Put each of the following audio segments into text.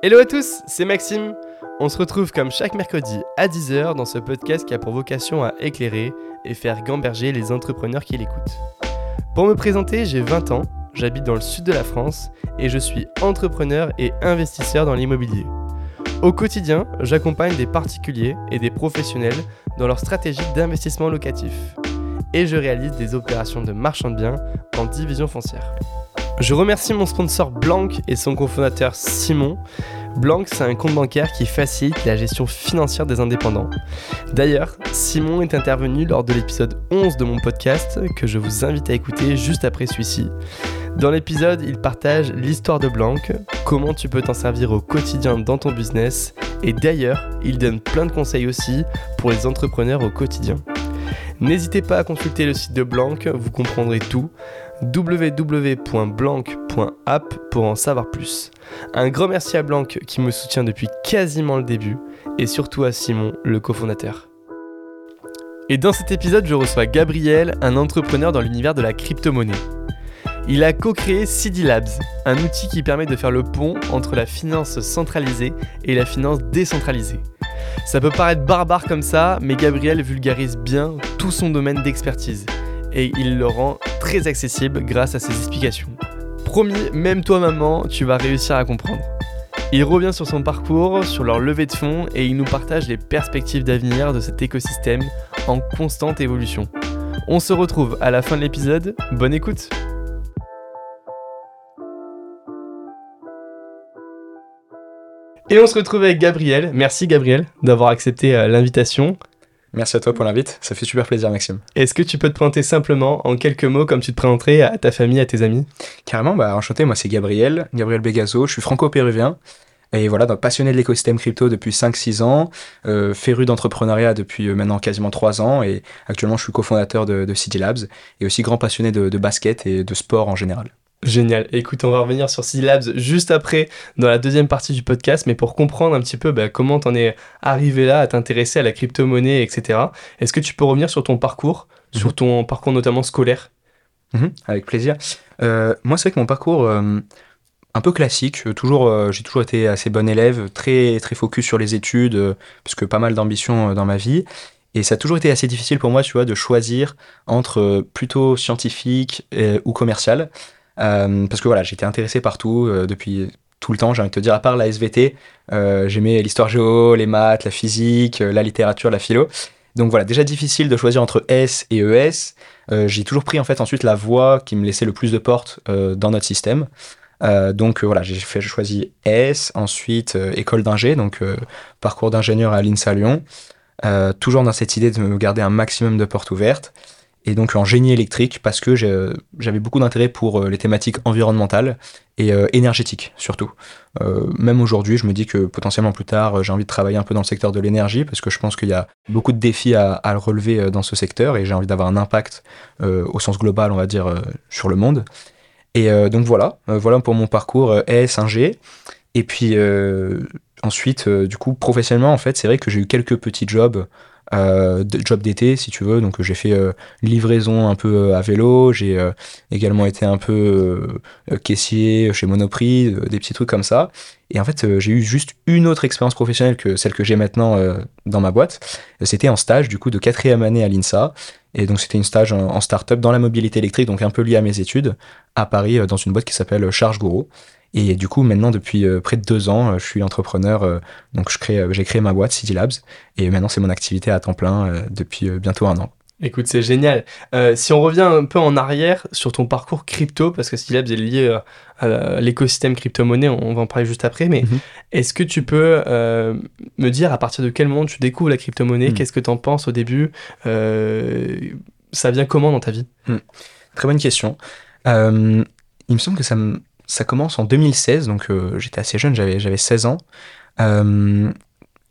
Hello à tous, c'est Maxime. On se retrouve comme chaque mercredi à 10h dans ce podcast qui a pour vocation à éclairer et faire gamberger les entrepreneurs qui l'écoutent. Pour me présenter, j'ai 20 ans, j'habite dans le sud de la France et je suis entrepreneur et investisseur dans l'immobilier. Au quotidien, j'accompagne des particuliers et des professionnels dans leur stratégie d'investissement locatif. Et je réalise des opérations de marchand de biens en division foncière. Je remercie mon sponsor Blanc et son cofondateur Simon. Blanc, c'est un compte bancaire qui facilite la gestion financière des indépendants. D'ailleurs, Simon est intervenu lors de l'épisode 11 de mon podcast que je vous invite à écouter juste après celui-ci. Dans l'épisode, il partage l'histoire de Blanc, comment tu peux t'en servir au quotidien dans ton business, et d'ailleurs, il donne plein de conseils aussi pour les entrepreneurs au quotidien. N'hésitez pas à consulter le site de Blanc, vous comprendrez tout www.blanc.app pour en savoir plus. Un grand merci à Blanc qui me soutient depuis quasiment le début et surtout à Simon, le cofondateur. Et dans cet épisode, je reçois Gabriel, un entrepreneur dans l'univers de la crypto-monnaie. Il a co-créé CD Labs, un outil qui permet de faire le pont entre la finance centralisée et la finance décentralisée. Ça peut paraître barbare comme ça, mais Gabriel vulgarise bien tout son domaine d'expertise et il le rend très accessible grâce à ses explications. Promis, même toi maman, tu vas réussir à comprendre. Il revient sur son parcours, sur leur levée de fonds et il nous partage les perspectives d'avenir de cet écosystème en constante évolution. On se retrouve à la fin de l'épisode, bonne écoute Et on se retrouve avec Gabriel. Merci Gabriel d'avoir accepté euh, l'invitation. Merci à toi pour l'invite, ça fait super plaisir Maxime. Est-ce que tu peux te présenter simplement en quelques mots comme tu te présenterais à ta famille, à tes amis? Carrément, bah enchanté, moi c'est Gabriel, Gabriel Begazo, je suis franco-péruvien. Et voilà, donc passionné de l'écosystème crypto depuis 5-6 ans, euh, féru d'entrepreneuriat depuis euh, maintenant quasiment 3 ans, et actuellement je suis cofondateur de, de CD Labs, et aussi grand passionné de, de basket et de sport en général. Génial. Écoute, on va revenir sur C-Labs juste après, dans la deuxième partie du podcast, mais pour comprendre un petit peu bah, comment t'en es arrivé là à t'intéresser à la crypto-monnaie, etc. Est-ce que tu peux revenir sur ton parcours, sur mhm. ton parcours notamment scolaire? Mhm, Avec plaisir. Euh, moi, c'est vrai que mon parcours euh, un peu classique, euh, toujours, j'ai toujours été assez bon élève, très très focus sur les études, parce que pas mal d'ambition dans ma vie. Et ça a toujours été assez difficile pour moi, tu vois, de choisir entre plutôt scientifique ou commercial. Euh, parce que voilà, j'étais intéressé partout euh, depuis tout le temps, j'ai envie de te dire, à part la SVT, euh, j'aimais l'histoire géo, les maths, la physique, la littérature, la philo. Donc voilà, déjà difficile de choisir entre S et ES. j'ai toujours pris en fait ensuite la voie qui me laissait le plus de portes dans notre système. donc voilà, j'ai choisi S, ensuite école d'ingé, donc parcours d'ingénieur à l'INSA Lyon. toujours dans cette idée de me garder un maximum de portes ouvertes et donc en génie électrique parce que j'avais beaucoup d'intérêt pour euh, les thématiques environnementales et euh, énergétiques surtout. Euh, même aujourd'hui, je me dis que potentiellement plus tard, j'ai envie de travailler un peu dans le secteur de l'énergie parce que je pense qu'il y a beaucoup de défis à, relever dans ce secteur et j'ai envie d'avoir un impact au sens global, on va dire, sur le monde. Et donc voilà, voilà pour mon parcours S, 1G. Et puis ensuite, du coup, professionnellement, en fait, c'est vrai que j'ai eu quelques petits jobs euh, job d'été si tu veux. Donc j'ai fait euh, livraison un peu euh, à vélo. J'ai euh, également été un peu caissier chez Monoprix des petits trucs comme ça. Et en fait j'ai eu juste une autre expérience professionnelle que celle que j'ai maintenant dans ma boîte. C'était en stage du coup de quatrième année à l'INSA. Et donc c'était une stage en, en start-up dans la mobilité électrique donc un peu lié à mes études à Paris dans une boîte qui s'appelle Charge Gourou et du coup, maintenant, depuis euh, près de deux ans, euh, je suis entrepreneur. Euh, donc, je crée, j'ai créé ma boîte, City Labs. Et maintenant, c'est mon activité à temps plein depuis bientôt un an. Écoute, c'est génial. si on revient un peu en arrière sur ton parcours crypto, parce que City Labs est lié à l'écosystème crypto-monnaie, on va en parler juste après, mais mhm. est-ce que tu peux me dire à partir de quel moment tu découvres la crypto-monnaie mhm. Qu'est-ce que tu en penses au début Ça vient comment dans ta vie? Mhm. Très bonne question. il me semble que ça me ça commence en 2016, donc euh, j'étais assez jeune, j'avais, j'avais 16 ans. Euh,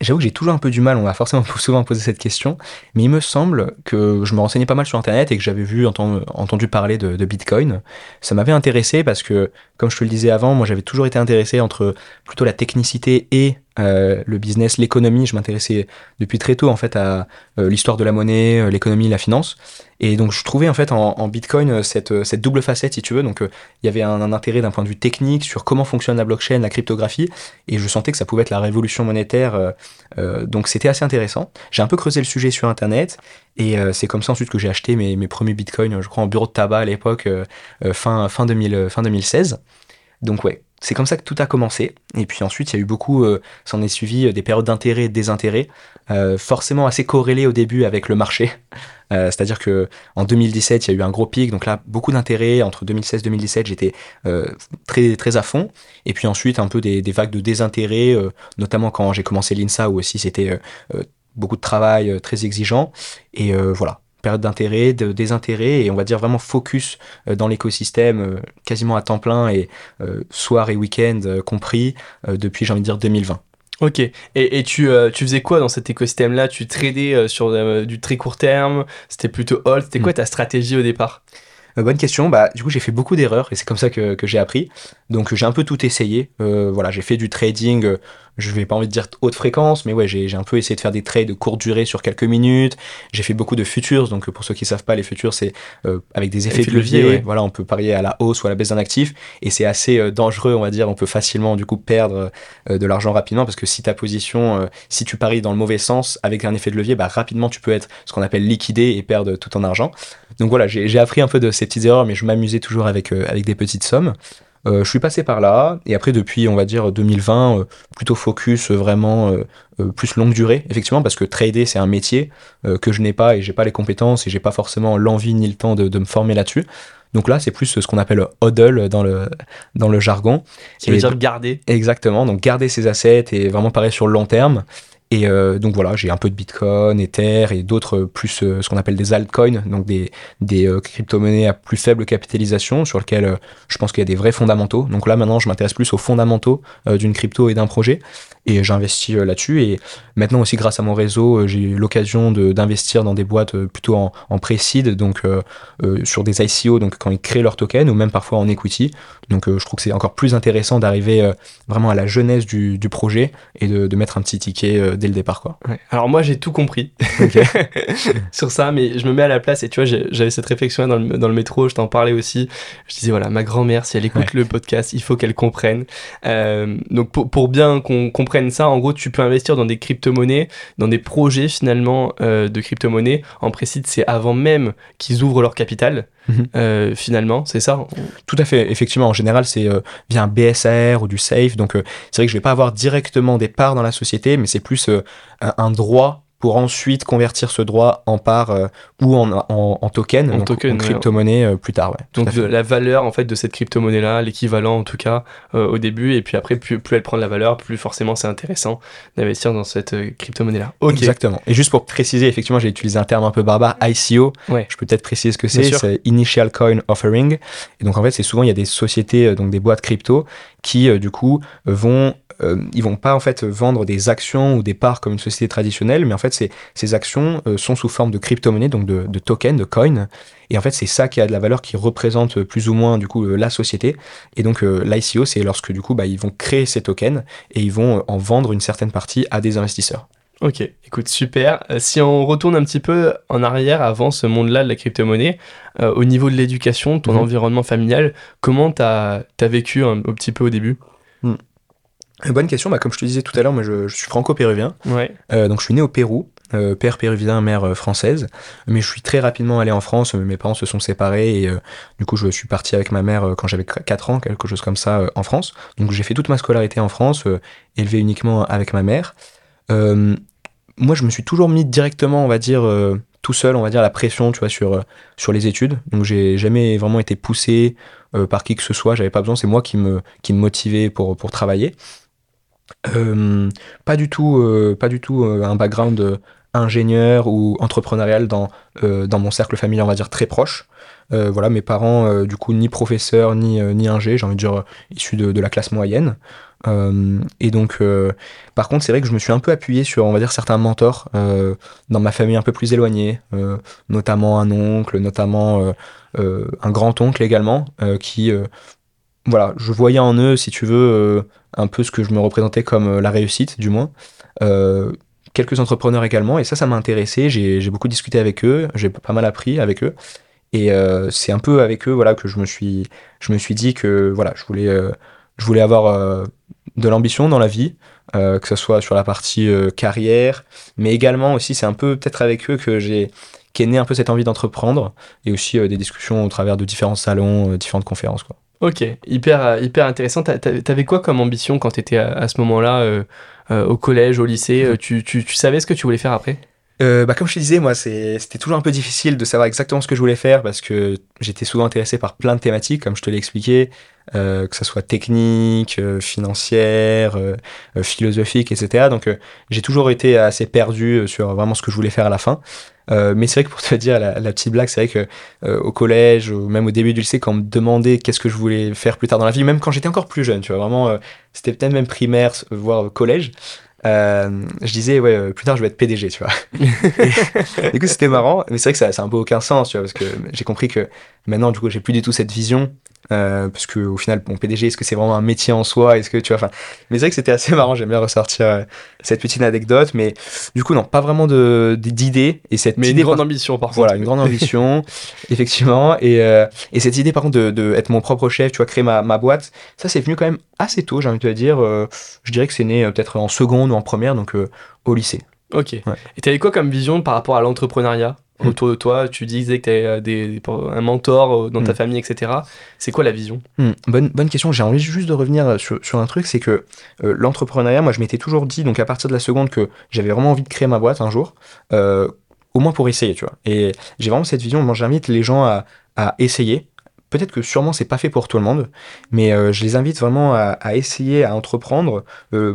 j'avoue que j'ai toujours un peu du mal, on va forcément souvent poser cette question, mais il me semble que je me renseignais pas mal sur Internet et que j'avais vu, entendu, parler de, Bitcoin. Ça m'avait intéressé parce que, comme je te le disais avant, moi j'avais toujours été intéressé entre plutôt la technicité et le business, l'économie. Je m'intéressais depuis très tôt en fait à l'histoire de la monnaie, l'économie, la finance. Et donc je trouvais en fait en, Bitcoin euh, cette, euh, cette, double facette si tu veux. Donc euh, il y avait un, intérêt d'un point de vue technique sur comment fonctionne la blockchain, la cryptographie, et je sentais que ça pouvait être la révolution monétaire. donc c'était assez intéressant. J'ai un peu creusé le sujet sur internet et c'est comme ça ensuite que j'ai acheté mes, mes, premiers Bitcoins, je crois en bureau de tabac à l'époque, fin, fin, 2000, fin 2016. Donc ouais, c'est comme ça que tout a commencé. Et puis ensuite, il y a eu beaucoup, euh, s'en est suivi des périodes d'intérêt et de désintérêt, forcément assez corrélées au début avec le marché. Euh, c'est-à-dire que en 2017, il y a eu un gros pic, donc là, beaucoup d'intérêt. Entre 2016 et 2017, j'étais euh, très, très à fond. Et puis ensuite, un peu des, vagues de désintérêt, euh, notamment quand j'ai commencé l'INSA, où aussi c'était beaucoup de travail, très exigeant. Et voilà, période d'intérêt, de désintérêt, et on va dire vraiment focus dans l'écosystème quasiment à temps plein, et soir et week-end compris, depuis, j'ai envie de dire, 2020. Ok. Et, et tu, euh, tu faisais quoi dans cet écosystème-là? Tu tradais euh, sur euh, du très court terme? C'était plutôt hold? C'était quoi hmm. ta stratégie au départ? Bonne question. Bah, du coup, j'ai fait beaucoup d'erreurs et c'est comme ça que, que j'ai appris. Donc, j'ai un peu tout essayé. voilà, j'ai fait du trading je vais pas envie de dire haute fréquence, mais ouais, j'ai un peu essayé de faire des trades de courte durée sur quelques minutes. J'ai fait beaucoup de futures, donc pour ceux qui savent pas, les futures, c'est euh, avec des effets de levier. Voilà, on peut parier à la hausse ou à la baisse d'un actif, et c'est assez euh, dangereux, on va dire. On peut facilement du coup perdre euh, de l'argent rapidement, parce que si ta position, si tu paries dans le mauvais sens avec un effet de levier, bah rapidement tu peux être ce qu'on appelle liquidé et perdre tout ton argent. Donc voilà, j'ai appris un peu de ces petites erreurs, mais je m'amusais toujours avec avec des petites sommes. Euh, je suis passé par là, et après depuis, on va dire 2020, euh, plutôt focus euh, vraiment plus longue durée, effectivement, parce que trader c'est un métier que je n'ai pas et j'ai pas les compétences et j'ai pas forcément l'envie ni le temps de, me former là-dessus. Donc là, c'est plus ce qu'on appelle hodl dans le, dans le jargon. Ça veut dire garder. Exactement, donc garder ses assets et vraiment pareil sur le long terme. Et euh, donc voilà, j'ai un peu de Bitcoin, Ether et d'autres plus euh, ce qu'on appelle des altcoins, donc des, des euh, crypto-monnaies à plus faible capitalisation sur lesquelles je pense qu'il y a des vrais fondamentaux. Donc là maintenant, je m'intéresse plus aux fondamentaux d'une crypto et d'un projet et j'investis là-dessus. Et maintenant aussi, grâce à mon réseau, j'ai eu l'occasion d'investir dans des boîtes plutôt en, en pré-seed, donc sur des ICO, donc quand ils créent leur token ou même parfois en equity. Donc je trouve que c'est encore plus intéressant d'arriver vraiment à la jeunesse du, du projet et de, de mettre un petit ticket dès le départ. Quoi. Alors moi j'ai tout compris sur ça, mais je me mets à la place et tu vois j'avais cette réflexion dans le, dans le métro, je t'en parlais aussi. Je disais voilà ma grand-mère si elle écoute le podcast, il faut qu'elle comprenne. Euh, donc pour, pour bien qu'on comprenne ça, en gros tu peux investir dans des crypto-monnaies, dans des projets finalement euh, de crypto-monnaies. En précise c'est avant même qu'ils ouvrent leur capital. Mhm. Euh, finalement, c'est ça? Tout à fait, effectivement, en général, c'est euh, via un BSR ou du SAFE, donc euh, c'est vrai que je vais pas avoir directement des parts dans la société, mais c'est plus un droit pour ensuite convertir ce droit en part euh, ou en, en, en, token, en, token, crypto-monnaie euh, plus tard. Ouais, donc la valeur en fait de cette crypto-monnaie-là, l'équivalent en tout cas euh, au début, et puis après plus, plus, elle prend de la valeur, plus forcément c'est intéressant d'investir dans cette crypto-monnaie-là. Exactement. Et juste pour préciser, effectivement j'ai utilisé un terme un peu barbare, ICO, ouais. je peux peut-être préciser ce que c'est, c'est Initial Coin Offering. Et donc en fait c'est souvent il y a des sociétés, donc des boîtes crypto, qui du coup vont euh, ils vont pas en fait vendre des actions ou des parts comme une société traditionnelle, mais en fait ces, ces actions euh, sont sous forme de crypto-monnaie, donc de, de tokens, de coins. Et en fait c'est ça qui a de la valeur, qui représente plus ou moins du coup euh, la société. Et donc l'ICO c'est lorsque du coup bah, ils vont créer ces tokens et ils vont en vendre une certaine partie à des investisseurs. Ok, écoute, super. si on retourne un petit peu en arrière avant ce monde-là de la crypto-monnaie, au niveau de l'éducation, ton mhm. environnement familial, comment tu as, vécu un, petit peu au début? Hmm. Bonne question. Bah, comme je te disais tout à l'heure, moi je, suis franco-péruvien. Ouais. Euh, donc je suis né au Pérou, euh, père péruvien, mère euh, française. Mais je suis très rapidement allé en France. Mes parents se sont séparés et du coup je suis parti avec ma mère quand j'avais 4 ans, quelque chose comme ça, en France. Donc j'ai fait toute ma scolarité en France, élevé uniquement avec ma mère. moi je me suis toujours mis directement, on va dire, tout seul, on va dire, la pression, tu vois, sur, sur les études. Donc j'ai jamais vraiment été poussé par qui que ce soit. J'avais pas besoin. C'est moi qui me, qui me motivais pour, pour travailler. Euh, pas du tout, euh, pas du tout euh, un background ingénieur ou entrepreneurial dans, dans mon cercle familial, on va dire très proche. voilà, mes parents, du coup, ni professeurs, ni, ni ingé, j'ai envie de dire, issus de, de la classe moyenne. et donc, par contre, c'est vrai que je me suis un peu appuyé sur, on va dire, certains mentors dans ma famille un peu plus éloignée, notamment un oncle, notamment un grand-oncle également, qui voilà, je voyais en eux, si tu veux, un peu ce que je me représentais comme la réussite, du moins. quelques entrepreneurs également, et ça, ça m'a intéressé. J'ai beaucoup discuté avec eux, j'ai pas mal appris avec eux. Et c'est un peu avec eux voilà, que je me, suis, je me suis dit que voilà, je, voulais, je voulais avoir de l'ambition dans la vie, que ce soit sur la partie carrière, mais également aussi, c'est un peu peut-être avec eux que j'ai qu'est né un peu cette envie d'entreprendre et aussi des discussions au travers de différents salons, différentes conférences. Quoi. Ok, hyper, euh, hyper intéressant. T'avais quoi comme ambition quand t'étais à, à ce moment-là, euh, euh, au collège, au lycée tu, tu, tu, savais ce que tu voulais faire après? Bah, comme je te disais, moi, c'était toujours un peu difficile de savoir exactement ce que je voulais faire parce que j'étais souvent intéressé par plein de thématiques, comme je te l'ai expliqué, que ce soit technique, financière, philosophique, etc. Donc, j'ai toujours été assez perdu sur vraiment ce que je voulais faire à la fin. Euh, mais c'est vrai que pour te dire la, petite blague, c'est vrai que euh, au collège ou même au début du lycée, quand on me demandait qu'est-ce que je voulais faire plus tard dans la vie, même quand j'étais encore plus jeune, tu vois, vraiment, euh, c'était peut-être même primaire, voire collège. Je disais ouais plus tard je vais être PDG tu vois. Du coup c'était marrant mais c'est vrai que ça, ça a un peu aucun sens tu vois parce que j'ai compris que maintenant du coup j'ai plus du tout cette vision euh, parce que au final, mon PDG, est-ce que c'est vraiment un métier en soi? Est-ce que tu vois, enfin, mais c'est vrai que c'était assez marrant. J'aime bien ressortir euh, cette petite anecdote, mais du coup, non, pas vraiment de d'idée et cette mais idée, une grande ambition, par contre. Voilà, une grande ambition, effectivement, et, euh, et cette idée, par contre, de, de, être mon propre chef, tu vois, créer ma, ma boîte, ça, c'est venu quand même assez tôt. J'ai envie de te dire, je dirais que c'est né peut-être en seconde ou en première, donc au lycée. Ok. Ouais. Et t'avais quoi comme vision par rapport à l'entrepreneuriat? Hmm. autour de toi Tu disais que tu avais des, un mentor euh, dans ta hmm. famille, etc. C'est quoi la vision? Hmm. bonne, bonne question. J'ai envie juste de revenir sur, sur un truc c'est que euh, l'entrepreneuriat, moi, je m'étais toujours dit, donc à partir de la seconde, que j'avais vraiment envie de créer ma boîte un jour, euh, au moins pour essayer, tu vois. Et j'ai vraiment cette vision. Moi, j'invite les gens à, à essayer. Peut-être que sûrement c'est pas fait pour tout le monde, mais je les invite vraiment à, à essayer à entreprendre,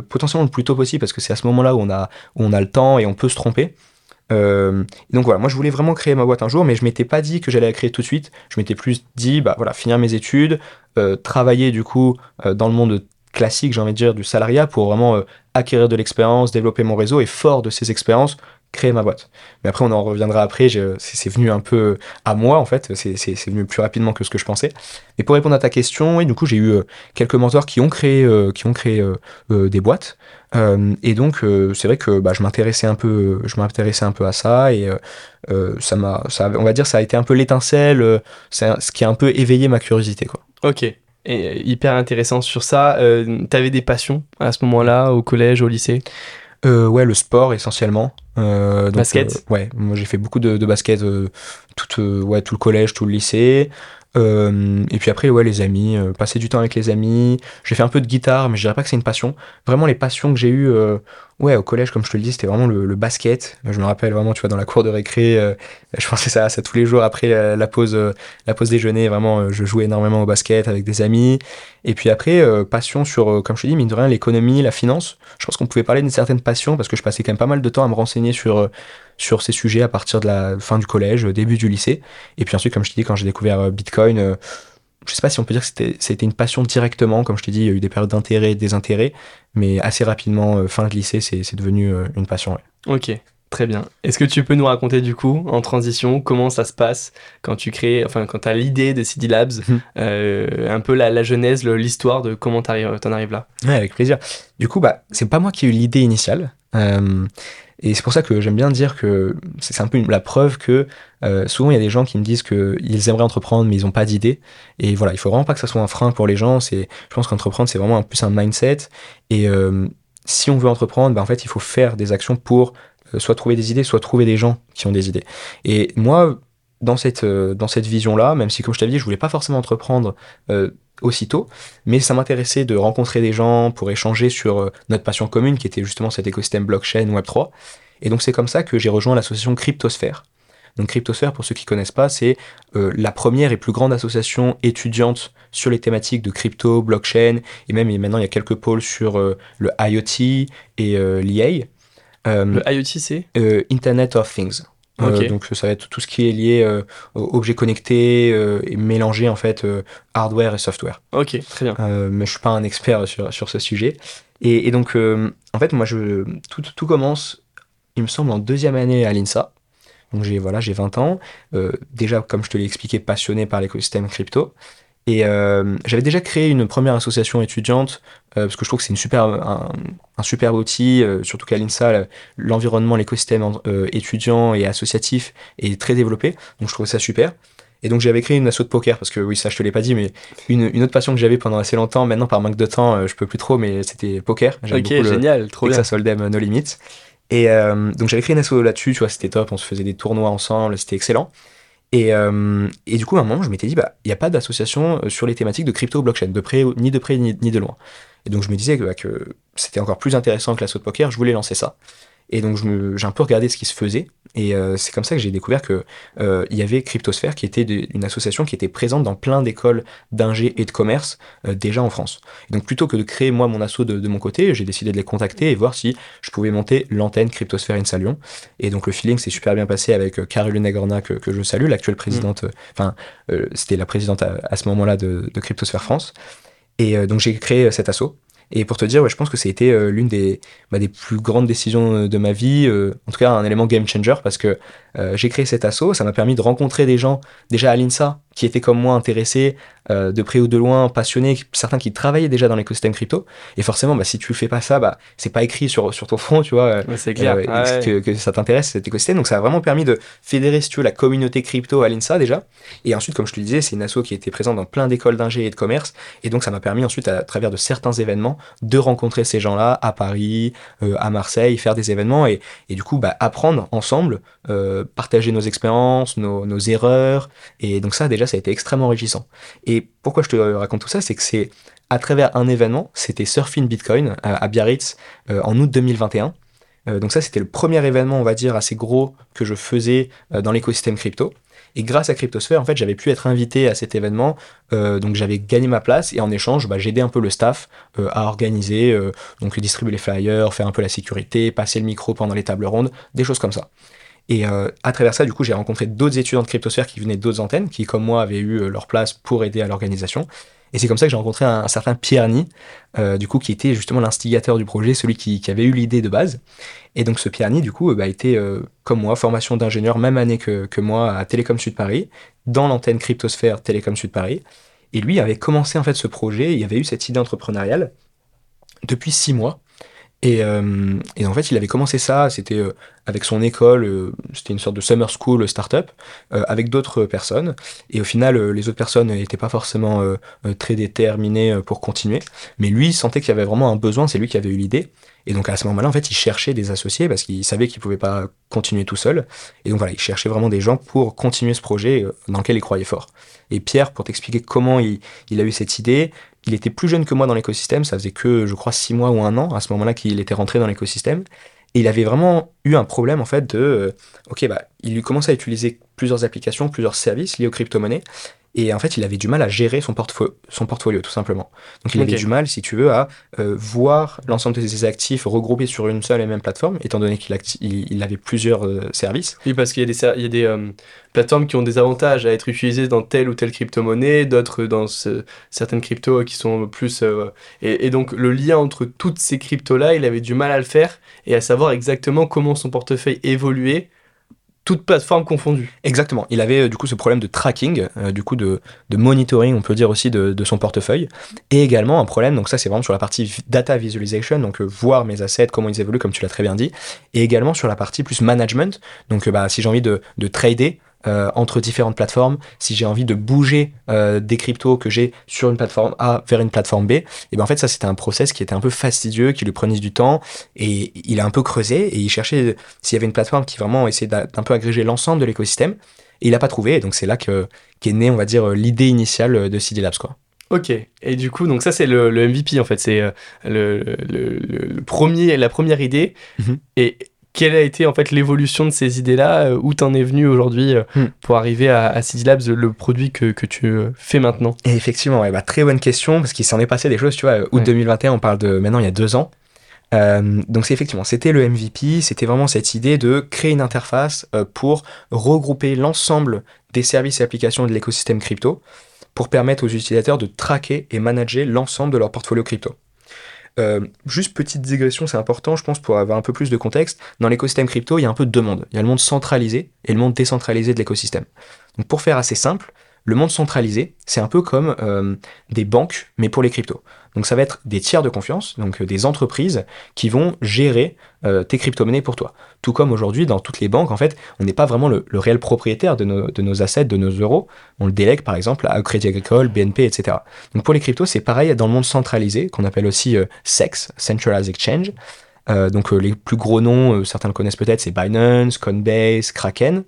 potentiellement le plus tôt possible, parce que c'est à ce moment-là où on a, où on a le temps et on peut se tromper. Euh, donc voilà, moi je voulais vraiment créer ma boîte un jour, mais je m'étais pas dit que j'allais la créer tout de suite. Je m'étais plus dit, bah voilà, finir mes études, euh, travailler du coup euh, dans le monde classique, j'ai envie de dire, du salariat pour vraiment acquérir de l'expérience, développer mon réseau et fort de ces expériences, créer ma boîte. Mais après, on en reviendra après, c'est venu un peu à moi en fait, c'est venu plus rapidement que ce que je pensais. Et pour répondre à ta question, oui, du coup, j'ai eu euh, quelques mentors qui ont créé, euh, qui ont créé euh, des boîtes. et donc, c'est vrai que bah, je m'intéressais un peu, je m'intéressais un peu à ça et ça m'a, on va dire, ça a été un peu l'étincelle, ce qui a un peu éveillé ma curiosité. Ok. Et hyper intéressant sur ça. T'avais des passions à ce moment-là, au collège, au lycée? Euh, ouais, le sport essentiellement. Euh, basket euh, Ouais, moi j'ai fait beaucoup de, de basket euh, tout, ouais, tout le collège, tout le lycée. Et puis après, ouais, les amis, passer du temps avec les amis. J'ai fait un peu de guitare, mais je dirais pas que c'est une passion. Vraiment, les passions que j'ai eues Ouais, au collège, comme je te le dis, c'était vraiment le, basket. Je me rappelle vraiment, tu vois, dans la cour de récré, euh, je pensais ça, ça tous les jours après la, pause, euh, la pause déjeuner. Vraiment, euh, je jouais énormément au basket avec des amis. Et puis après, passion sur, comme je te dis, mine de rien, l'économie, la finance. Je pense qu'on pouvait parler d'une certaine passion parce que je passais quand même pas mal de temps à me renseigner sur, sur ces sujets à partir de la fin du collège, début du lycée. Et puis ensuite, comme je te dis, quand j'ai découvert Bitcoin, je sais pas si on peut dire que c'était, c'était une passion directement, comme je t'ai dit, il y a eu des périodes d'intérêt et de désintérêt, mais assez rapidement, euh, fin de lycée, c'est, c'est devenu euh, une passion. Ok, très bien. Est-ce que tu peux nous raconter du coup, en transition, comment ça se passe quand tu crées, enfin quand tu as l'idée de CD Labs, mhm. euh, un peu la, la genèse, l'histoire de comment tu en arrives là? Ouais, avec plaisir. Du coup, bah, c'est pas moi qui ai eu l'idée initiale. Et c'est pour ça que j'aime bien dire que c'est un peu la preuve que euh, souvent il y a des gens qui me disent qu'ils aimeraient entreprendre mais ils n'ont pas d'idée. Et voilà, il faut vraiment pas que ça soit un frein pour les gens. C'est, je pense qu'entreprendre c'est vraiment un, plus un mindset. Et euh, si on veut entreprendre, bah, en fait il faut faire des actions pour euh, soit trouver des idées, soit trouver des gens qui ont des idées. Et moi, dans cette, dans cette vision-là, même si comme je t'avais dit, je voulais pas forcément entreprendre aussitôt, mais ça m'intéressait de rencontrer des gens pour échanger sur euh, notre passion commune qui était justement cet écosystème blockchain Web3. Et donc c'est comme ça que j'ai rejoint l'association Cryptosphère. Donc Cryptosphère, pour ceux qui connaissent pas, c'est euh, la première et plus grande association étudiante sur les thématiques de crypto, blockchain, et même maintenant il y a quelques pôles sur euh, le IoT et l'IA. le IoT c'est? Internet of Things. Euh, donc ça va être tout ce qui est lié euh, aux objets connectés euh, et mélanger en fait hardware et software. Ok, très bien. mais je suis pas un expert sur, sur ce sujet. Et, donc en fait moi je tout, tout, commence, il me semble en deuxième année à l'INSA. Donc j'ai voilà j'ai 20 ans. déjà comme je te l'ai expliqué passionné par l'écosystème crypto. Et euh, j'avais déjà créé une première association étudiante euh, parce que je trouve que c'est une super, un, un super outil, euh, surtout qu'à l'INSA, l'environnement, l'écosystème étudiant et associatif est très développé. Donc je trouve ça super. Et donc j'avais créé une asso de poker parce que oui, ça je te l'ai pas dit, mais une, une autre passion que j'avais pendant assez longtemps, maintenant par manque de temps, je peux plus trop, mais c'était poker. Ok, génial, trop bien. Soldem No Limits. Et donc j'avais créé une asso là-dessus, tu vois, c'était top, on se faisait des tournois ensemble, c'était excellent. Et, euh, et, du coup, à un moment, je m'étais dit, bah, il n'y a pas d'association euh, sur les thématiques de crypto blockchain, de près, ni de près ni, de loin. Et donc, je me disais que, bah, que c'était encore plus intéressant que la de poker, je voulais lancer ça. Et donc, j'ai un peu regardé ce qui se faisait. Et euh, c'est comme ça que j'ai découvert que euh, il y avait Cryptosphère, qui était une association qui était présente dans plein d'écoles d'ingé et de commerce euh, déjà en France. Et donc, plutôt que de créer moi mon asso de, mon côté, j'ai décidé de les contacter et voir si je pouvais monter l'antenne Cryptosphère INSA Lyon. Et donc, le feeling s'est super bien passé avec Caroline Agorna, que, que, je salue, l'actuelle présidente, mm. enfin, c'était la présidente à, ce moment-là de, de Cryptosphère France. Et donc, j'ai créé cet asso. Et pour te dire, ouais, je pense que c'était euh, l'une des, bah, des plus grandes décisions euh, de ma vie, euh, en tout cas un élément game changer, parce que j'ai créé cet assaut, ça m'a permis de rencontrer des gens déjà à l'INSA qui étaient comme moi intéressés, de près ou de loin, passionnés, certains qui travaillaient déjà dans l'écosystème crypto. Et forcément, bah, si tu fais pas ça, bah, c'est pas écrit sur, sur ton front, tu vois, c'est clair. Ah que, que, ça t'intéresse, cet écosystème. Donc ça a vraiment permis de fédérer, si tu veux, la communauté crypto à l'INSA déjà. Et ensuite, comme je te le disais, c'est une asso qui était présente dans plein d'écoles d'ingé et de commerce. Et donc ça m'a permis ensuite, à travers de certains événements, de rencontrer ces gens-là à Paris, euh, à Marseille, faire des événements et, et du coup bah, apprendre ensemble, euh, partager nos expériences, nos, nos, erreurs. Et donc ça déjà, ça a été extrêmement enrichissant. Et pourquoi je te raconte tout ça, c'est que c'est à travers un événement, c'était Surfing Bitcoin à, Biarritz euh, en août 2021. donc ça, c'était le premier événement, on va dire, assez gros que je faisais dans l'écosystème crypto. Et grâce à Cryptosphère, en fait, j'avais pu être invité à cet événement, euh, donc j'avais gagné ma place et en échange, bah, j'aidais un peu le staff euh, à organiser, euh, donc distribuer les flyers, faire un peu la sécurité, passer le micro pendant les tables rondes, des choses comme ça. Et à travers ça, du coup, j'ai rencontré d'autres étudiants de Cryptosphère qui venaient d'autres antennes, qui, comme moi, avaient eu leur place pour aider à l'organisation. Et c'est comme ça que j'ai rencontré un, certain Pierre Ni, euh, du coup, qui était justement l'instigateur du projet, celui qui, avait eu l'idée de base. Et donc ce Pierre Ni, du coup, a bah, euh, comme moi, formation d'ingénieur, même année que, que, moi, à Télécom Sud Paris, dans l'antenne Cryptosphère Télécom Sud Paris. Et lui avait commencé en fait ce projet, il avait eu cette idée entrepreneuriale depuis six mois. Euh, et, en fait, il avait commencé ça, c'était euh, avec son école, euh, c'était une sorte de summer school startup, avec d'autres personnes. Et au final, les autres personnes n'étaient pas forcément très déterminées pour continuer. Mais lui sentait qu'il y avait vraiment un besoin, c'est lui qui avait eu l'idée. Et donc à ce moment-là, en fait, il cherchait des associés parce qu'il savait qu'il pouvait pas continuer tout seul. Et donc voilà, il cherchait vraiment des gens pour continuer ce projet dans lequel il croyait fort. Et Pierre, pour t'expliquer comment il, a eu cette idée, il était plus jeune que moi dans l'écosystème, ça faisait que, je crois, six mois ou un an à ce moment-là qu'il était rentré dans l'écosystème. Et il avait vraiment eu un problème en fait de, euh, ok, bah, il commençait à utiliser plusieurs applications, plusieurs services liés aux crypto-monnaies. Et en fait, il avait du mal à gérer son, portfolio, son portfolio, tout simplement. Donc, il avait du mal, si tu veux, à euh, voir l'ensemble de ses actifs regroupés sur une seule et même plateforme, étant donné qu'il il, avait plusieurs euh, services. Oui, parce qu'il y a des, il y a des euh, plateformes qui ont des avantages à être utilisées dans telle ou telle crypto-monnaie, d'autres dans certaines cryptos qui sont plus... Et, et, donc, le lien entre toutes ces cryptos-là, il avait du mal à le faire et à savoir exactement comment son portefeuille évoluait toute plateforme confondue. Exactement. Il avait euh, du coup ce problème de tracking, euh, du coup de, de, monitoring, on peut dire aussi de, son portefeuille, et également un problème, donc ça c'est vraiment sur la partie data visualization, donc euh, voir mes assets, comment ils évoluent, comme tu l'as très bien dit, et également sur la partie plus management, donc bah, si j'ai envie de trader, euh, entre différentes plateformes, si j'ai envie de bouger euh, des cryptos que j'ai sur une plateforme A vers une plateforme B, et ben en fait ça c'était un process qui était un peu fastidieux, qui lui prenait du temps et il a un peu creusé et il cherchait s'il y avait une plateforme qui vraiment essayait d'un peu agréger l'ensemble de l'écosystème et il n'a pas trouvé et donc c'est là que qu'est née on va dire l'idée initiale de CD Labs quoi. Ok, et du coup, donc ça c'est le, MVP en fait, c'est euh, le, le, premier, la première idée. Mm-hmm. Et quelle a été en fait l'évolution de ces idées-là euh, Où t'en es venu aujourd'hui euh, hmm. pour arriver à, à CD Labs, le produit que, que tu euh, fais maintenant? Et Effectivement, ouais, bah, très bonne question parce qu'il s'en est passé des choses. Tu vois, août 2021, on parle de maintenant il y a deux ans. donc c'est effectivement, c'était le MVP, c'était vraiment cette idée de créer une interface pour regrouper l'ensemble des services et applications de l'écosystème crypto pour permettre aux utilisateurs de traquer et manager l'ensemble de leur portfolio crypto. Euh, juste petite digression, c'est important, je pense, pour avoir un peu plus de contexte. Dans l'écosystème crypto, il y a un peu de deux mondes. Il y a le monde centralisé et le monde décentralisé de l'écosystème. Donc pour faire assez simple, le monde centralisé, c'est un peu comme euh, des banques, mais pour les cryptos. Donc ça va être des tiers de confiance, donc euh, des entreprises qui vont gérer euh, tes crypto-monnaies pour toi. Tout comme aujourd'hui, dans toutes les banques, en fait, on n'est pas vraiment le, réel propriétaire de nos, assets, de nos euros. On le délègue par exemple à Crédit Agricole, BNP, etc. Donc pour les cryptos, c'est pareil dans le monde centralisé, qu'on appelle aussi SEX, Centralized Exchange. donc les plus gros noms, certains le connaissent peut-être, c'est Binance, Coinbase, Kraken.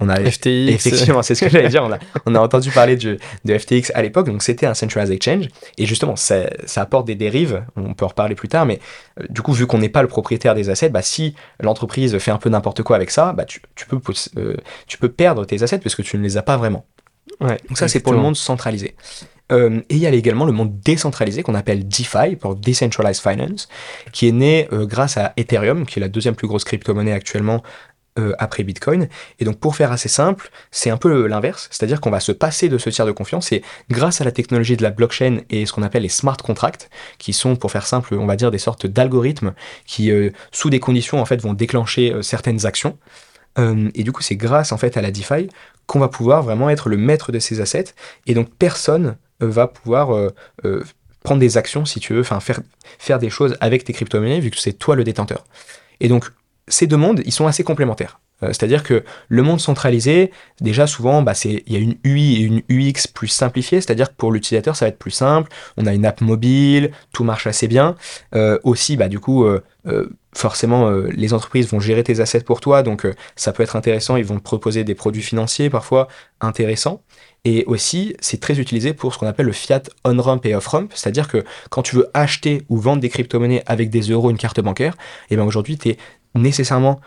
On a FTX. Effectivement, c'est ce que j'allais dire. On a, on a entendu parler de, de FTX à l'époque, donc c'était un centralized exchange. Et justement, ça, ça, apporte des dérives. On peut en reparler plus tard, mais euh, du coup, vu qu'on n'est pas le propriétaire des assets, bah, si l'entreprise fait un peu n'importe quoi avec ça, bah, tu, tu peux, euh, tu peux perdre tes assets parce que tu ne les as pas vraiment. Ouais, donc ça, c'est pour le monde centralisé. Euh, et il y a également le monde décentralisé qu'on appelle DeFi, pour Decentralized Finance, qui est né euh, grâce à Ethereum, qui est la deuxième plus grosse crypto-monnaie actuellement euh, après Bitcoin. Et donc pour faire assez simple, c'est un peu l'inverse, c'est-à-dire qu'on va se passer de ce tiers de confiance et grâce à la technologie de la blockchain et ce qu'on appelle les smart contracts, qui sont pour faire simple, on va dire des sortes d'algorithmes qui euh, sous des conditions en fait vont déclencher euh, certaines actions. et du coup c'est grâce en fait à la DeFi qu'on va pouvoir vraiment être le maître de ces assets et donc personne va pouvoir prendre des actions si tu veux, enfin faire, faire des choses avec tes crypto-monnaies vu que c'est toi le détenteur. Et donc ces deux mondes, ils sont assez complémentaires. Euh, c'est-à-dire que le monde centralisé, déjà souvent, bah, il y a une UI et une UX plus simplifiée, c'est-à-dire que pour l'utilisateur, ça va être plus simple. On a une app mobile, tout marche assez bien. Euh, aussi, bah, du coup, euh, forcément, les entreprises vont gérer tes assets pour toi, donc ça peut être intéressant. Ils vont te proposer des produits financiers parfois intéressants. Et aussi, c'est très utilisé pour ce qu'on appelle le fiat on-ramp et off-ramp, c'est-à-dire que quand tu veux acheter ou vendre des crypto-monnaies avec des euros, une carte bancaire, et eh ben aujourd'hui, tu es nécessairement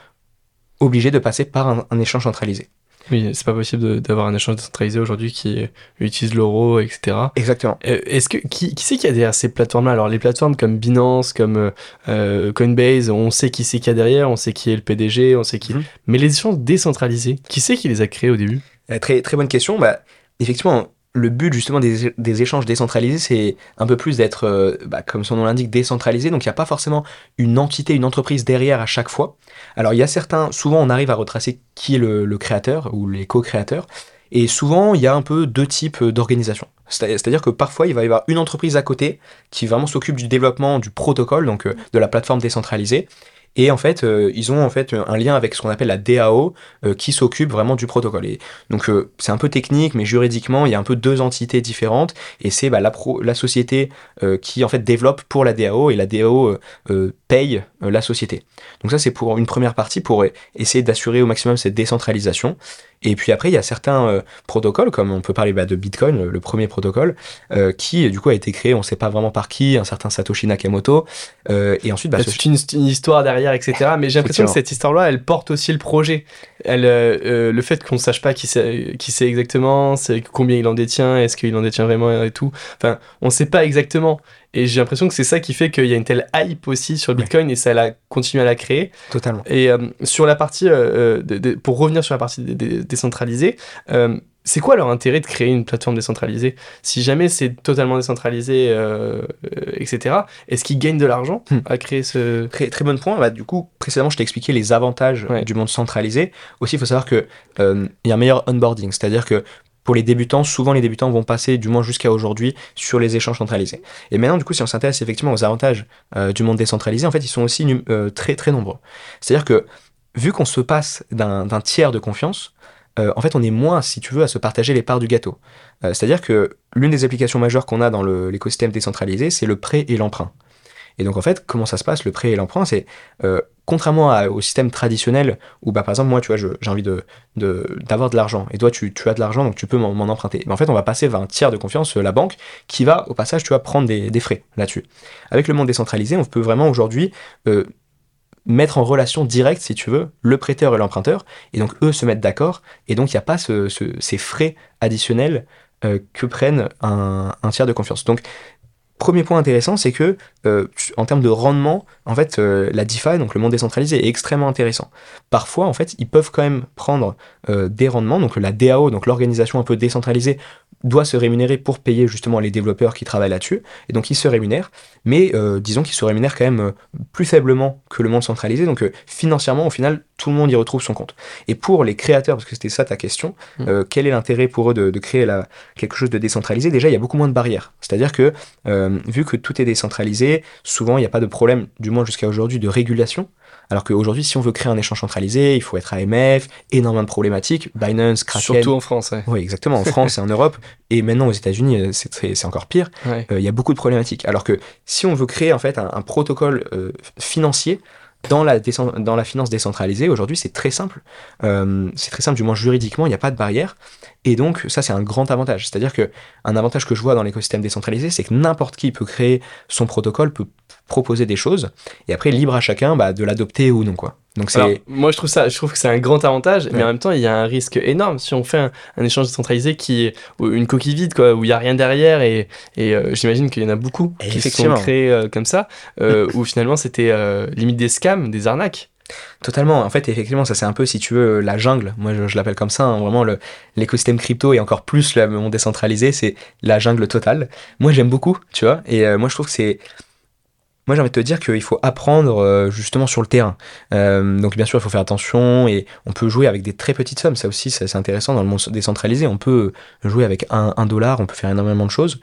obligé de passer par un, échange centralisé. Oui, c'est pas possible d'avoir un échange centralisé aujourd'hui qui utilise l'euro, etc. Exactement. Euh, est-ce que qui, qui c'est qui a derrière ces plateformes-là? Alors les plateformes comme Binance, comme euh, euh, Coinbase, on sait qui c'est qui a derrière, on sait qui est le PDG, on sait qui. Mhm. Mais les échanges décentralisés, qui c'est qui les a créés au début? Très très bonne question. Bah effectivement, le but justement des, échanges décentralisés, c'est un peu plus d'être, euh, bah, comme son nom l'indique, décentralisé. Donc il n'y a pas forcément une entité, une entreprise derrière à chaque fois. Alors il y a certains, souvent on arrive à retracer qui est le, créateur ou les co-créateurs. Et souvent il y a un peu deux types d'organisations. C'est-à-dire que parfois il va y avoir une entreprise à côté qui vraiment s'occupe du développement du protocole, donc euh, de la plateforme décentralisée. Et en fait, euh, ils ont en fait un lien avec ce qu'on appelle la DAO euh, qui s'occupe vraiment du protocole. Donc euh, c'est un peu technique, mais juridiquement, il y a un peu deux entités différentes. Et c'est bah, la, la société qui en fait développe pour la DAO et la DAO paye la société. Donc ça c'est pour une première partie pour essayer d'assurer au maximum cette décentralisation. Et puis après, il y a certains euh, protocoles, comme on peut parler bah, de Bitcoin, le, premier protocole, euh, qui du coup a été créé, on ne sait pas vraiment par qui, un certain Satoshi Nakamoto. Euh, et ensuite, bah, c'est une, histoire derrière, etc. Mais j'ai l'impression que cette histoire-là, elle porte aussi le projet. Elle, le fait qu'on ne sache pas qui c'est, qui c'est exactement, c'est combien il en détient, est-ce qu'il en détient vraiment et tout. Enfin, on ne sait pas exactement. Et j'ai l'impression que c'est ça qui fait qu'il y a une telle hype aussi sur le Bitcoin et ça a continué à la créer. Totalement. Et euh, sur la partie, euh, euh, pour revenir sur la partie décentralisée, c'est quoi leur intérêt de créer une plateforme décentralisée? Si jamais c'est totalement décentralisé, etc., est-ce qu'ils gagnent de l'argent hmm. à créer ce... Très, très bon point. Bah, du coup, précédemment, je t'ai expliqué les avantages du monde centralisé. Aussi, il faut savoir qu'il y a un meilleur onboarding, c'est-à-dire que pour les débutants, souvent les débutants vont passer, du moins jusqu'à aujourd'hui, sur les échanges centralisés. Et maintenant, du coup, si on s'intéresse effectivement aux avantages euh, du monde décentralisé, en fait, ils sont aussi euh, très très nombreux. C'est-à-dire que vu qu'on se passe d'un tiers de confiance, euh, en fait, on est moins, si tu veux, à se partager les parts du gâteau. C'est-à-dire que l'une des applications majeures qu'on a dans l'écosystème décentralisé, c'est le prêt et l'emprunt. Et donc en fait, comment ça se passe, le prêt et l'emprunt? C'est euh, contrairement au système traditionnel où, bah, par exemple, moi, tu vois, j'ai envie d'avoir de, l'argent et toi, tu, as de l'argent, donc tu peux m'en, emprunter. Mais en fait, on va passer vers un tiers de confiance, euh, la banque, qui va, au passage, tu vas prendre des, frais là-dessus. Avec le monde décentralisé, on peut vraiment aujourd'hui euh, mettre en relation directe, si tu veux, le prêteur et l'emprunteur, et donc eux se mettent d'accord, et donc il n'y a pas ces frais additionnels que prennent un, un, tiers de confiance. Donc Premier point intéressant, c'est que euh, en termes de rendement, en fait, euh, la DeFi, donc le monde décentralisé, est extrêmement intéressant. Parfois, en fait, ils peuvent quand même prendre des rendements, donc la DAO, donc l'organisation un peu décentralisée, doit se rémunérer pour payer justement les développeurs qui travaillent là-dessus, et donc ils se rémunèrent, mais disons qu'ils se rémunèrent quand même plus faiblement que le monde centralisé, donc financièrement, au final, tout le monde y retrouve son compte. Et pour les créateurs, parce que c'était ça ta question, mmh. quel est l'intérêt pour eux de, de créer la, quelque chose de décentralisé? Déjà, il y a beaucoup moins de barrières. C'est-à-dire que, vu que tout est décentralisé, souvent il n'y a pas de problème, du moins jusqu'à aujourd'hui, de régulation. Alors qu'aujourd'hui, si on veut créer un échange centralisé, il faut être AMF, énormément de problématiques, Binance, Kraken. Surtout en France, Oui, exactement, en France et en Europe. Et maintenant aux États-Unis, euh, c'est encore pire. Euh, il y a beaucoup de problématiques. Alors que si on veut créer en fait un, protocole euh, financier, dans la, dans la finance décentralisée, aujourd'hui, c'est très simple. c'est très simple, du moins juridiquement, il n'y a pas de barrière. Et donc, ça, c'est un grand avantage. C'est-à-dire que un avantage que je vois dans l'écosystème décentralisé, c'est que n'importe qui peut créer son protocole, peut proposer des choses, et après, libre à chacun bah, de l'adopter ou non, quoi. Donc c'est... moi, je trouve, ça, je trouve que c'est un grand avantage, mais en même temps, il y a un risque énorme si on fait un, échange décentralisé qui est une coquille vide, quoi, où il n'y a rien derrière, et, et euh, j'imagine qu'il y en a beaucoup qui sont créés euh, comme ça, euh, où finalement c'était limite des scams, des arnaques. Totalement. En fait, effectivement, ça c'est un peu, si tu veux, la jungle. Moi, je, l'appelle comme ça. Hein. Vraiment, l'écosystème crypto et encore plus le monde décentralisé, c'est la jungle totale. Moi, j'aime beaucoup, tu vois. Et moi, je trouve que c'est moi j'ai envie de te dire qu'il faut apprendre euh, justement sur le terrain. Euh, donc bien sûr il faut faire attention et on peut jouer avec des très petites sommes, ça aussi c'est intéressant dans le monde décentralisé, on peut jouer avec un, dollar, on peut faire énormément de choses.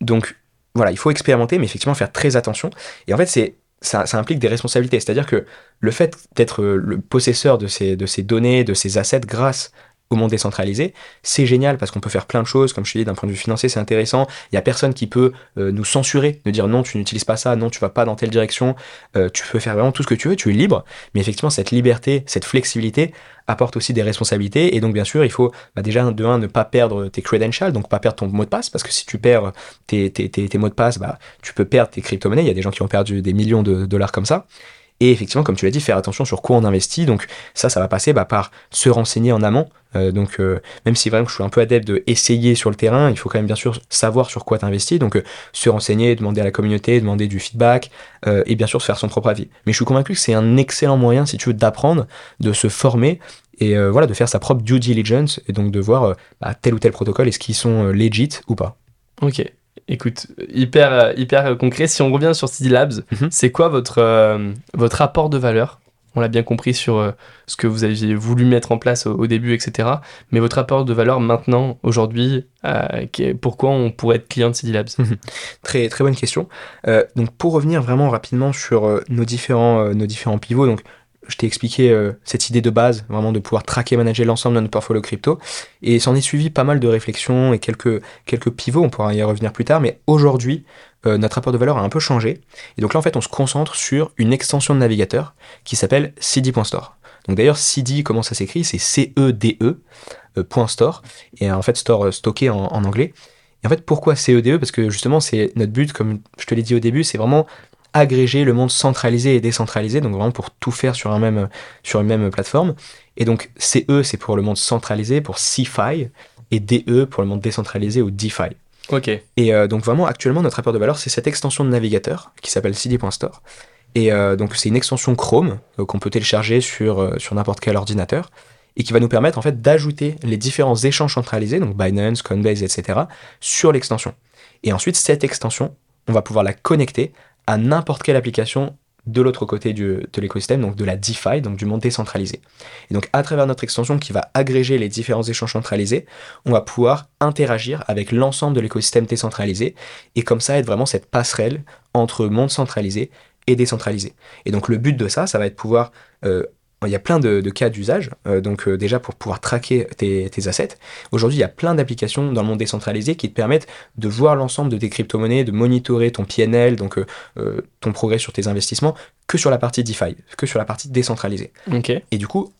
donc voilà, il faut expérimenter mais effectivement faire très attention. Et en fait c'est ça, implique des responsabilités. C'est-à-dire que le fait d'être euh, le possesseur de ces, de ces données, de ces assets grâce au monde décentralisé, c'est génial parce qu'on peut faire plein de choses. Comme je te dis, d'un point de vue financier, c'est intéressant. Il n'y a personne qui peut euh, nous censurer, de dire non, tu n'utilises pas ça, non, tu vas pas dans telle direction. Euh, tu peux faire vraiment tout ce que tu veux, tu es libre. Mais effectivement, cette liberté, cette flexibilité, apporte aussi des responsabilités. Et donc, bien sûr, il faut bah, déjà, de un, ne pas perdre tes credentials, donc pas perdre ton mot de passe, parce que si tu perds tes, mots de passe, bah, tu peux perdre tes crypto-monnaies. Il y a des gens qui ont perdu des millions de dollars comme ça. Et effectivement, comme tu l'as dit, faire attention sur quoi on investit. Donc ça, ça va passer bah, par se renseigner en amont. Euh, donc euh, même si vraiment je suis un peu adepte de essayer sur le terrain, il faut quand même bien sûr savoir sur quoi tu investis. Donc euh, se renseigner, demander à la communauté, demander du feedback et bien sûr se faire son propre avis. Mais je suis convaincu que c'est un excellent moyen, si tu veux, d'apprendre, de se former et voilà, de faire sa propre due diligence et donc de voir bah, tel ou tel protocole, est-ce qu'ils sont legit ou pas. Ok. Écoute, hyper, hyper concret. Si on revient sur CD Labs, mhm. c'est quoi votre, euh, votre rapport de valeur? On l'a bien compris sur euh, ce que vous aviez voulu mettre en place au, début, etc. Mais votre rapport de valeur maintenant, aujourd'hui, euh, pourquoi on pourrait être client de CD Labs? Mhm. Très, très bonne question. donc, pour revenir vraiment rapidement sur nos, différents, nos différents pivots, donc je t'ai expliqué euh, cette idée de base, vraiment de pouvoir traquer et manager l'ensemble de notre portfolio crypto. Et s'en est suivi pas mal de réflexions et quelques, quelques pivots, on pourra y revenir plus tard, mais aujourd'hui, euh, notre rapport de valeur a un peu changé. Et donc là, en fait, on se concentre sur une extension de navigateur qui s'appelle cd.store. Donc d'ailleurs, CD, comment ça s'écrit? C'est C-E-D-E, euh, .store, et en fait, store stocké en, en anglais. Et en fait, pourquoi CEDE Parce que justement, c'est notre but, comme je te l'ai dit au début, c'est vraiment agréger le monde centralisé et décentralisé, donc vraiment pour tout faire sur, un même, sur une même plateforme. Et donc CE, c'est pour le monde centralisé, pour CFI, et DE pour le monde décentralisé ou DeFi. Ok. Et euh, donc vraiment, actuellement, notre rapport de valeur, c'est cette extension de navigateur qui s'appelle cd.store. Et euh, donc c'est une extension Chrome euh, qu'on peut télécharger sur, sur n'importe quel ordinateur et qui va nous permettre en fait d'ajouter les différents échanges centralisés, donc Binance, Coinbase, etc., sur l'extension. Et ensuite, cette extension, on va pouvoir la connecter à n'importe quelle application de l'autre côté de l'écosystème, donc de la DeFi, donc du monde décentralisé. Et donc à travers notre extension qui va agréger les différents échanges centralisés, on va pouvoir interagir avec l'ensemble de l'écosystème décentralisé et comme ça être vraiment cette passerelle entre monde centralisé et décentralisé. Et donc le but de ça, ça va être pouvoir euh, il y a plein de, cas d'usage. Euh, donc euh, déjà pour pouvoir traquer tes, assets. Aujourd'hui, il y a plein d'applications dans le monde décentralisé qui te permettent de voir l'ensemble de tes crypto-monnaies, de monitorer ton PNL, donc euh, ton progrès sur tes investissements, que sur la partie DeFi, que sur la partie décentralisée. Et du coup,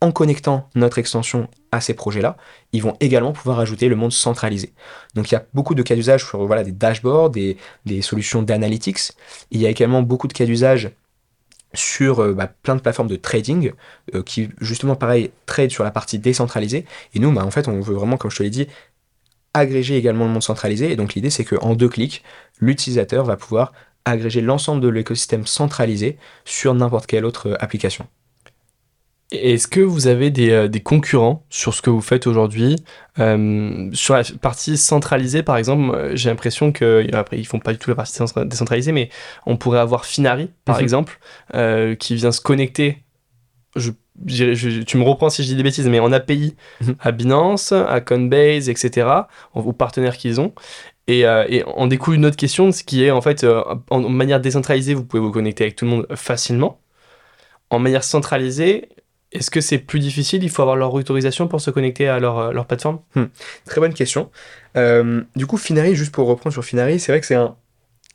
en connectant notre extension à ces projets-là, ils vont également pouvoir ajouter le monde centralisé. Donc il y a beaucoup de cas d'usage sur voilà, des dashboards, des, des solutions d'analytics. Il y a également beaucoup de cas d'usage sur euh, bah, plein de plateformes de trading euh, qui justement pareil trade sur la partie décentralisée et nous bah, en fait on veut vraiment comme je te l'ai dit agréger également le monde centralisé et donc l'idée c'est qu'en deux clics l'utilisateur va pouvoir agréger l'ensemble de l'écosystème centralisé sur n'importe quelle autre application. Est-ce que vous avez des, euh, des, concurrents sur ce que vous faites aujourd'hui euh, Sur la partie centralisée, par exemple, j'ai l'impression que après ils font pas du tout la partie décentralisée, mais on pourrait avoir Finari, par mhm. exemple, euh, qui vient se connecter. Je, tu me reprends si je dis des bêtises, mais en API mhm. à Binance, à Coinbase, etc., aux partenaires qu'ils ont. Et, euh, et, on découle une autre question, ce qui est en fait, en manière décentralisée, vous pouvez vous connecter avec tout le monde facilement. En manière centralisée, est-ce que c'est plus difficile? Il faut avoir leur autorisation pour se connecter à leur, euh, leur plateforme? Hmm. Très bonne question. Euh, du coup, Finari, juste pour reprendre sur Finari, c'est vrai que c'est un,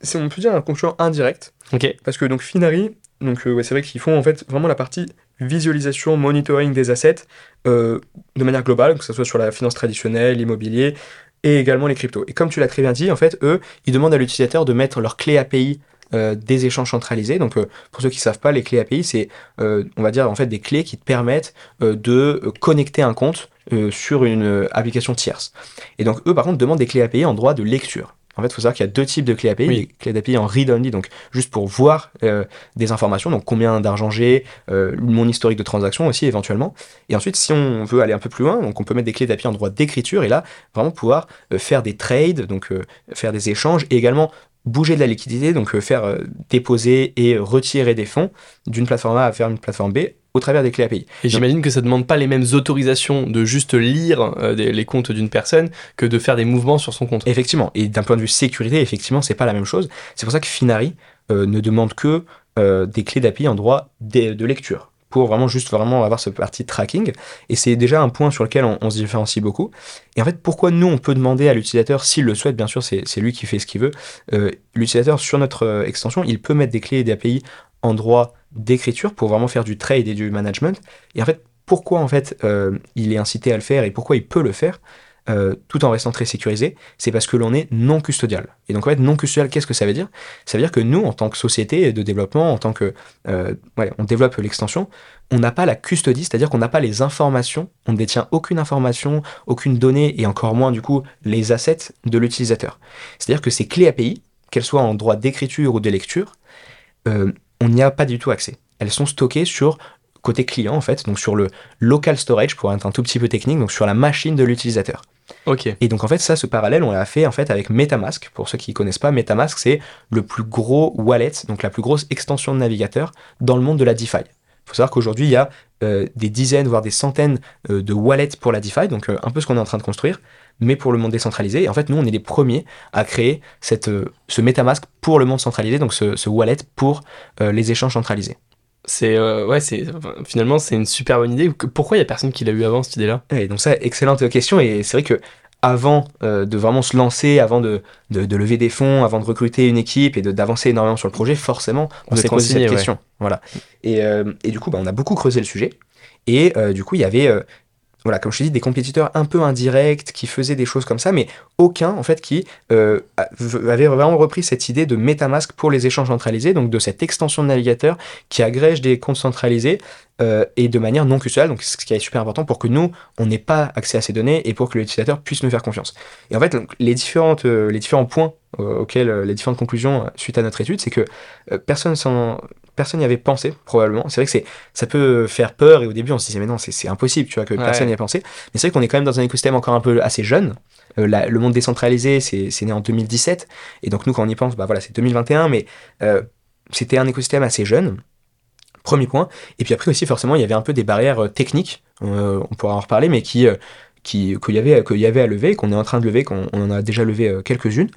c'est on peut dire un concurrent indirect. Ok. Parce que donc Finari, donc euh, c'est vrai qu'ils font en fait vraiment la partie visualisation, monitoring des assets de manière globale, que ce soit sur la finance traditionnelle, l'immobilier et également les cryptos. Et comme tu l'as très bien dit, en fait, eux, ils demandent à l'utilisateur de mettre leur clé API euh, des échanges centralisés. Donc, euh, pour ceux qui ne savent pas, les clés API, c'est, euh, on va dire, en fait, des clés qui te permettent de connecter un compte sur une application tierce. Et donc, eux, par contre, demandent des clés API en droit de lecture. En fait, il faut savoir qu'il y a deux types de clés API. Les clés d'API en read-only, donc juste pour voir des informations, donc combien d'argent j'ai, mon historique de transaction aussi éventuellement. Et ensuite, si on veut aller un peu plus loin, donc on peut mettre des clés d'API en droit d'écriture et là, vraiment pouvoir faire des trades, donc faire des échanges et également bouger de la liquidité, donc euh, faire euh, déposer et retirer des fonds d'une plateforme A vers une plateforme B au travers des clés API. Et j'imagine que ça ne demande pas les mêmes autorisations de juste lire euh, les comptes d'une personne que de faire des mouvements sur son compte. Effectivement, et d'un point de vue sécurité, effectivement, c'est pas la même chose. C'est pour ça que Finari ne demande que des clés d'API en droit de lecture pour vraiment juste vraiment avoir ce parti tracking. Et c'est déjà un point sur lequel on, se différencie beaucoup. Et en fait, pourquoi nous, on peut demander à l'utilisateur, s'il le souhaite, bien sûr, c'est lui qui fait ce qu'il veut, euh, l'utilisateur sur notre euh, extension, il peut mettre des clés et des API en droit d'écriture pour vraiment faire du trade et du management. Et en fait, pourquoi en fait euh, il est incité à le faire et pourquoi il peut le faire? Euh, tout en restant très sécurisé, c'est parce que l'on est non custodial. Et donc en fait, non custodial, qu'est-ce que ça veut dire? Ça veut dire que nous, en tant que société de développement, en tant que... Euh, on développe l'extension, on n'a pas la custodie, c'est-à-dire qu'on n'a pas les informations, on ne détient aucune information, aucune donnée, et encore moins du coup les assets de l'utilisateur. C'est-à-dire que ces clés API, qu'elles soient en droit d'écriture ou de lecture, euh, on n'y a pas du tout accès. Elles sont stockées sur côté client en fait, donc sur le local storage pour être un tout petit peu technique, donc sur la machine de l'utilisateur. Ok. Et donc en fait ça, ce parallèle, on l'a fait en fait avec MetaMask. Pour ceux qui ne connaissent pas, MetaMask c'est le plus gros wallet, donc la plus grosse extension de navigateur dans le monde de la DeFi. Il faut savoir qu'aujourd'hui il y a euh, des dizaines voire des centaines euh, de wallets pour la DeFi, donc euh, un peu ce qu'on est en train de construire, mais pour le monde décentralisé. Et en fait nous on est les premiers à créer cette, ce MetaMask pour le monde centralisé, donc ce, ce wallet pour les échanges centralisés. C'est ouais, c'est finalement c'est une super bonne idée. Pourquoi il y a personne qui l'a eu avant cette idée-là? Et donc ça, excellente question. Et c'est vrai que avant euh, de vraiment se lancer, avant de, de, lever des fonds, avant de recruter une équipe et d'avancer énormément sur le projet, forcément, on, s'est posé cette question. Voilà. Et, euh, et, du coup, bah, on a beaucoup creusé le sujet. Et euh, du coup, il y avait voilà, comme je te dis, des compétiteurs un peu indirects qui faisaient des choses comme ça, mais aucun en fait qui euh, avait vraiment repris cette idée de MetaMask pour les échanges centralisés, donc de cette extension de navigateur qui agrège des comptes centralisés euh, et de manière non custodiale, donc ce qui est super important pour que nous, on n'ait pas accès à ces données et pour que l'utilisateur puisse nous faire confiance. Et en fait, les, différentes, euh, les différents points auxquels les différentes conclusions suite à notre étude, c'est que personne s'en personne n'y avait pensé, probablement. C'est vrai que c'est, ça peut faire peur, et au début, on se disait, mais non, c'est, impossible, tu vois, que personne n'y ait pensé. Mais c'est vrai qu'on est quand même dans un écosystème encore un peu assez jeune. Euh, le monde décentralisé, c'est, né en 2017. Et donc, nous, quand on y pense, bah voilà, c'est 2021, mais euh, c'était un écosystème assez jeune. Premier point. Et puis après aussi, forcément, il y avait un peu des barrières euh, techniques, on pourra en reparler, mais qui, qu'il y, avait, qu'il y avait à lever, qu'on est en train de lever, qu'on en a déjà levé quelques-unes.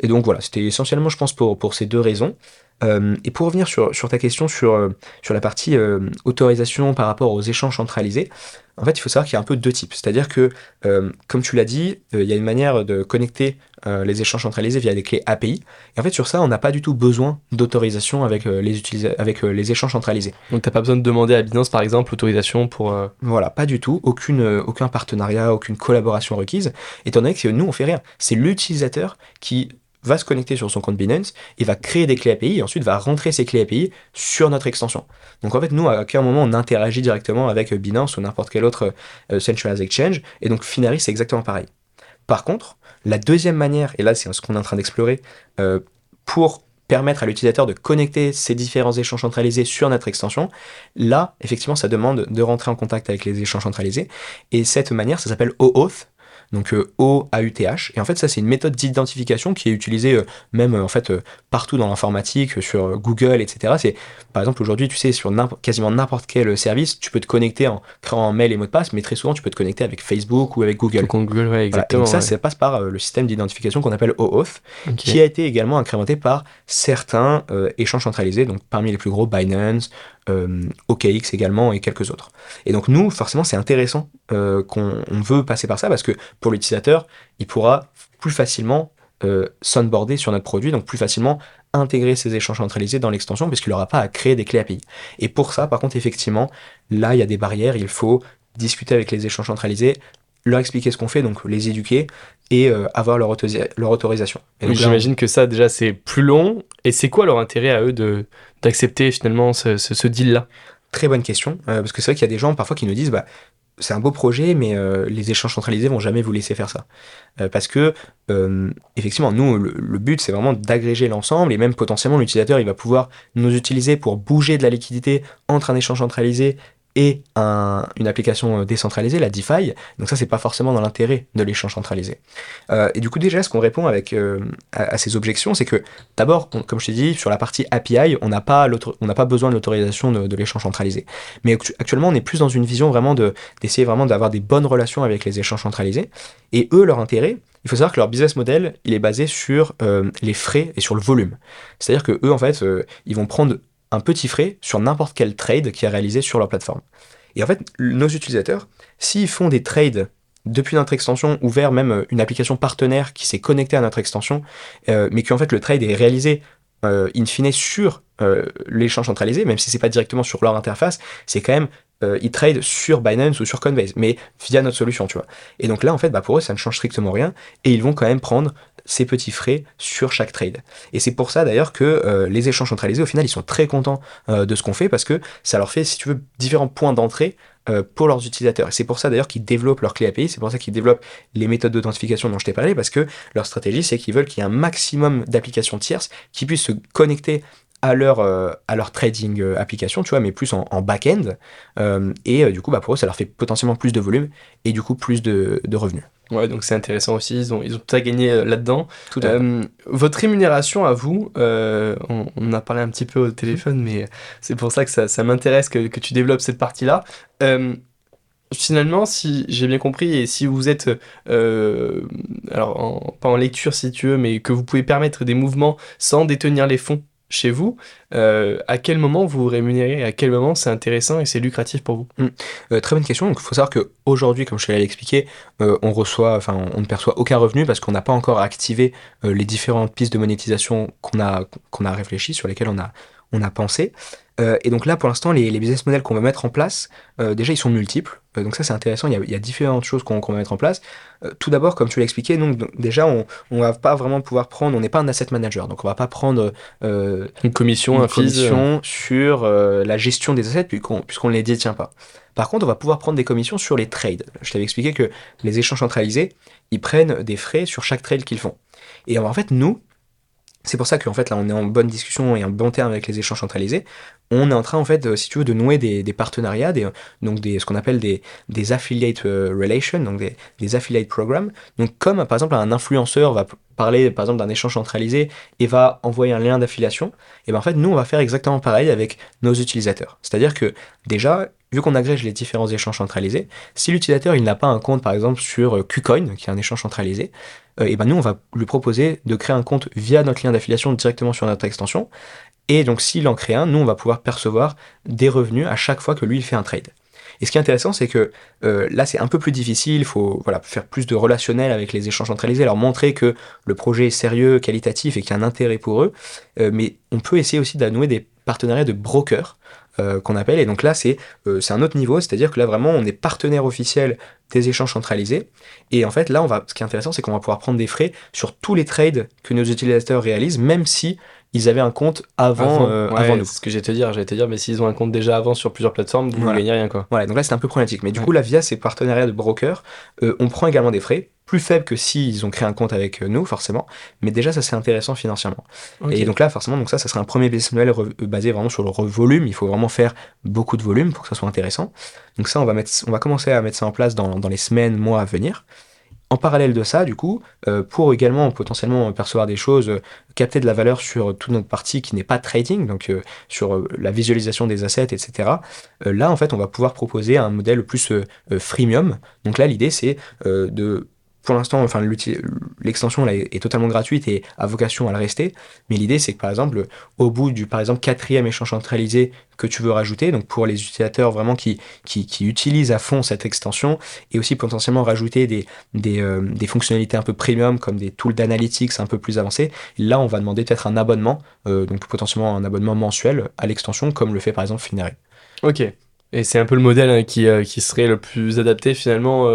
Et donc voilà, c'était essentiellement, je pense, pour, pour ces deux raisons. Euh, et pour revenir sur, ta question sur, euh, sur la partie euh, autorisation par rapport aux échanges centralisés, en fait, il faut savoir qu'il y a un peu deux types. C'est-à-dire que, comme tu l'as dit, il y a une manière de connecter les échanges centralisés via des clés API. Et en fait, sur ça, on n'a pas du tout besoin d'autorisation avec, les, avec les échanges centralisés. Donc, tu n'as pas besoin de demander à Binance, par exemple, l'autorisation pour... Voilà, pas du tout. Aucune, aucun partenariat, aucune collaboration requise, étant donné que nous, on fait rien. C'est l'utilisateur qui va se connecter sur son compte Binance et va créer des clés API et ensuite va rentrer ces clés API sur notre extension. Donc en fait, nous, à aucun moment, on interagit directement avec Binance ou n'importe quel autre euh, centralized exchange. Et donc Finari, c'est exactement pareil. Par contre, la deuxième manière, et là c'est ce qu'on est en train d'explorer, euh, pour permettre à l'utilisateur de connecter ces différents échanges centralisés sur notre extension, là, effectivement, ça demande de rentrer en contact avec les échanges centralisés. Et cette manière, ça s'appelle OAuth donc euh, O-A-U-T-H. Et en fait, ça, c'est une méthode d'identification qui est utilisée euh, même en fait euh, partout dans l'informatique, sur Google, etc. C'est par exemple aujourd'hui, tu sais, sur quasiment n'importe quel service, tu peux te connecter en créant un mail et mot de passe, mais très souvent, tu peux te connecter avec Facebook ou avec Google. Google, ouais, exactement. donc ça, ça passe par le système d'identification qu'on appelle OAuth, qui a été également incrémenté par certains échanges centralisés, donc parmi les plus gros, Binance, euh, OKX également et quelques autres. Et donc nous, forcément, c'est intéressant euh, qu'on veut passer par ça parce que pour l'utilisateur, il pourra plus facilement euh, sur notre produit, donc plus facilement intégrer ces échanges centralisés dans l'extension puisqu'il n'aura pas à créer des clés API. Et pour ça, par contre, effectivement, là, il y a des barrières, il faut discuter avec les échanges centralisés, leur expliquer ce qu'on fait, donc les éduquer et euh, avoir leur, leur autorisation. Et j'imagine que ça, déjà, c'est plus long. Et c'est quoi leur intérêt à eux d'accepter finalement ce, ce, deal-là? Très bonne question, euh, parce que c'est vrai qu'il y a des gens parfois qui nous disent, bah, c'est un beau projet, mais euh, les échanges centralisés vont jamais vous laisser faire ça. parce que, effectivement, nous, le, but, c'est vraiment d'agréger l'ensemble, et même potentiellement, l'utilisateur, il va pouvoir nous utiliser pour bouger de la liquidité entre un échange centralisé et une application euh, décentralisée, la DeFi. Donc ça, c'est pas forcément dans l'intérêt de l'échange centralisé. Euh, et du coup, déjà, ce qu'on répond avec euh, à, ces objections, c'est que d'abord, comme je t'ai dit, sur la partie API, on n'a pas on n'a pas besoin de l'autorisation de, l'échange centralisé. Mais actuellement, on est plus dans une vision vraiment de d'essayer vraiment d'avoir des bonnes relations avec les échanges centralisés. Et eux, leur intérêt, il faut savoir que leur business model, il est basé sur les frais et sur le volume. C'est-à-dire que eux, en fait, ils vont prendre un petit frais sur n'importe quel trade qui est réalisé sur leur plateforme. Et en fait, nos utilisateurs, s'ils font des trades depuis notre extension ou vers même euh, une application partenaire qui s'est connectée à notre extension, euh, mais qu'en fait le trade est réalisé euh, in fine sur l'échange centralisé, même si c'est pas directement sur leur interface, c'est quand même ils trade sur Binance ou sur Coinbase, mais via notre solution, tu vois. Et donc là, en fait, bah pour eux, ça ne change strictement rien, et ils vont quand même prendre ces petits frais sur chaque trade. Et c'est pour ça d'ailleurs que euh, les échanges centralisés, au final, ils sont très contents euh, de ce qu'on fait parce que ça leur fait, si tu veux, différents points d'entrée euh, pour leurs utilisateurs. Et c'est pour ça d'ailleurs qu'ils développent leur clé API, c'est pour ça qu'ils développent les méthodes d'authentification dont je t'ai parlé, parce que leur stratégie, c'est qu'ils veulent qu'il y ait un maximum d'applications tierces qui puissent se connecter à leur, trading application, tu vois, mais plus en, back-end. et du coup, bah, pour eux, ça leur fait potentiellement plus de volume et du coup plus de revenus. Ouais, donc c'est intéressant aussi, ils ont, ils ont tout à gagner euh, là-dedans. Euh, votre rémunération à vous, euh, on, on, a parlé un petit peu au téléphone, mais c'est pour ça que ça, ça m'intéresse que, que, tu développes cette partie-là. finalement, si j'ai bien compris, et si vous êtes, alors pas en lecture si tu veux, mais que vous pouvez permettre des mouvements sans détenir les fonds chez vous, euh, à quel moment vous vous rémunérez, à quel moment c'est intéressant et c'est lucratif pour vous? Hmm. euh, Très bonne question. il faut savoir qu'aujourd'hui, comme je l'ai expliqué, euh, on ne perçoit aucun revenu parce qu'on n'a pas encore activé les différentes pistes de monétisation qu'on a, qu'on a réfléchi, sur lesquelles on a, pensé. Et donc là, pour l'instant, les, business models qu'on va mettre en place, déjà, ils sont multiples. Euh, donc ça, c'est intéressant. Il y, a, différentes choses qu'on va mettre en place. tout d'abord, comme tu l'as expliqué, donc, déjà, on ne va pas vraiment pouvoir prendre, on n'est pas un asset manager, donc on va pas prendre une commission, une commission sur la gestion des assets puisqu'on ne les détient pas. Par contre, on va pouvoir prendre des commissions sur les trades. Je t'avais expliqué que les échanges centralisés, ils prennent des frais sur chaque trade qu'ils font. Et en fait, nous, c'est pour ça qu'en fait là on est en bonne discussion et en bon terme avec les échanges centralisés. On est en train en fait, si tu veux, de nouer des, partenariats, donc des, ce qu'on appelle des, affiliate euh, relations, donc des, affiliate programs. Donc comme par exemple un influenceur va parler par exemple d'un échange centralisé et va envoyer un lien d'affiliation, et bien en fait nous on va faire exactement pareil avec nos utilisateurs. C'est-à-dire que déjà vu qu'on agrège les différents échanges centralisés, si l'utilisateur il n'a pas un compte par exemple sur euh, KuCoin, qui est un échange centralisé, euh, ben nous on va lui proposer de créer un compte via notre lien d'affiliation directement sur notre extension. Et donc s'il en crée un, nous on va pouvoir percevoir des revenus à chaque fois que lui il fait un trade. Et ce qui est intéressant, c'est que euh, là, c'est un peu plus difficile. Il faut faire plus de relationnel avec les échanges centralisés, leur montrer que le projet est sérieux, qualitatif et qu'il y a un intérêt pour eux. mais on peut essayer aussi d'annouer des partenariats de brokers euh, qu'on appelle. Et donc là, c'est euh, c'est un autre niveau, c'est-à-dire que là, vraiment, on est partenaire officiel des échanges centralisés. Et en fait, là, on va, ce qui est intéressant, c'est qu'on va pouvoir prendre des frais sur tous les trades que nos utilisateurs réalisent, même si ils avaient un compte avant, euh, avant, nous. C'est ce que j'allais te dire. J'allais te dire, mais s'ils ont un compte déjà avant sur plusieurs plateformes, vous ne gagnez rien. Quoi. Voilà, donc là, c'est un peu problématique. Mais du coup, là, via ces partenariats de brokers, euh, on prend également des frais plus faibles que s'ils ont créé un compte avec euh, nous, forcément. Mais déjà, ça, c'est intéressant financièrement. Et donc là, forcément, donc ça, ça serait un premier business model basé vraiment sur le volume. Il faut vraiment faire beaucoup de volume pour que ça soit intéressant. Donc ça, on va, mettre, on va commencer à mettre ça en place dans, dans les semaines, mois à venir. En parallèle de ça, du coup, euh, pour également potentiellement percevoir des choses, euh, capter de la valeur sur toute notre partie qui n'est pas trading, donc euh, sur la visualisation des assets, etc. là, en fait, on va pouvoir proposer un modèle plus freemium. Donc là, l'idée, c'est de pour l'instant, enfin, l'extension est, totalement gratuite et a vocation à le rester. Mais l'idée, c'est que par exemple, au bout du par exemple quatrième échange centralisé que tu veux rajouter, donc pour les utilisateurs vraiment qui, qui, utilisent à fond cette extension, et aussi potentiellement rajouter des, euh, des fonctionnalités un peu premium comme des tools d'analytics un peu plus avancés, là, on va demander peut-être un abonnement, euh, donc potentiellement un abonnement mensuel à l'extension, comme le fait par exemple Finary. Ok. Et c'est un peu le modèle hein, qui, euh, qui, serait le plus adapté finalement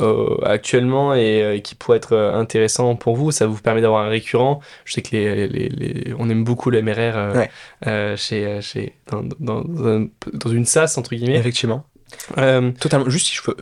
euh, actuellement et euh, qui pourrait être euh, intéressant pour vous. Ça vous permet d'avoir un récurrent. Je sais que les, les, les, on aime beaucoup le MRR chez, chez, dans, dans, dans, une SaaS, entre guillemets. Effectivement. Totalement. Juste si je peux.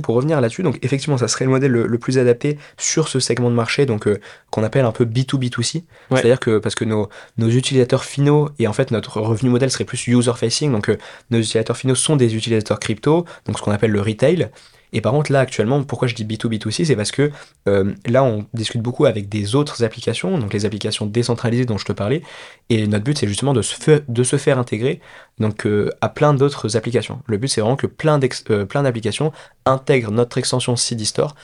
pour, revenir là-dessus, donc effectivement, ça serait le modèle le, plus adapté sur ce segment de marché, donc qu'on appelle un peu B2B2C. C'est-à-dire que parce que nos, nos utilisateurs finaux et en fait notre revenu modèle serait plus user facing, donc nos utilisateurs finaux sont des utilisateurs crypto, donc ce qu'on appelle le retail. Et par contre, là, actuellement, pourquoi je dis B2B2C, c'est parce que euh, là, on discute beaucoup avec des autres applications, donc les applications décentralisées dont je te parlais, et notre but, c'est justement de se, faire intégrer donc, euh, à plein d'autres applications. Le but, c'est vraiment que plein, euh, d'applications intègrent notre extension CD Store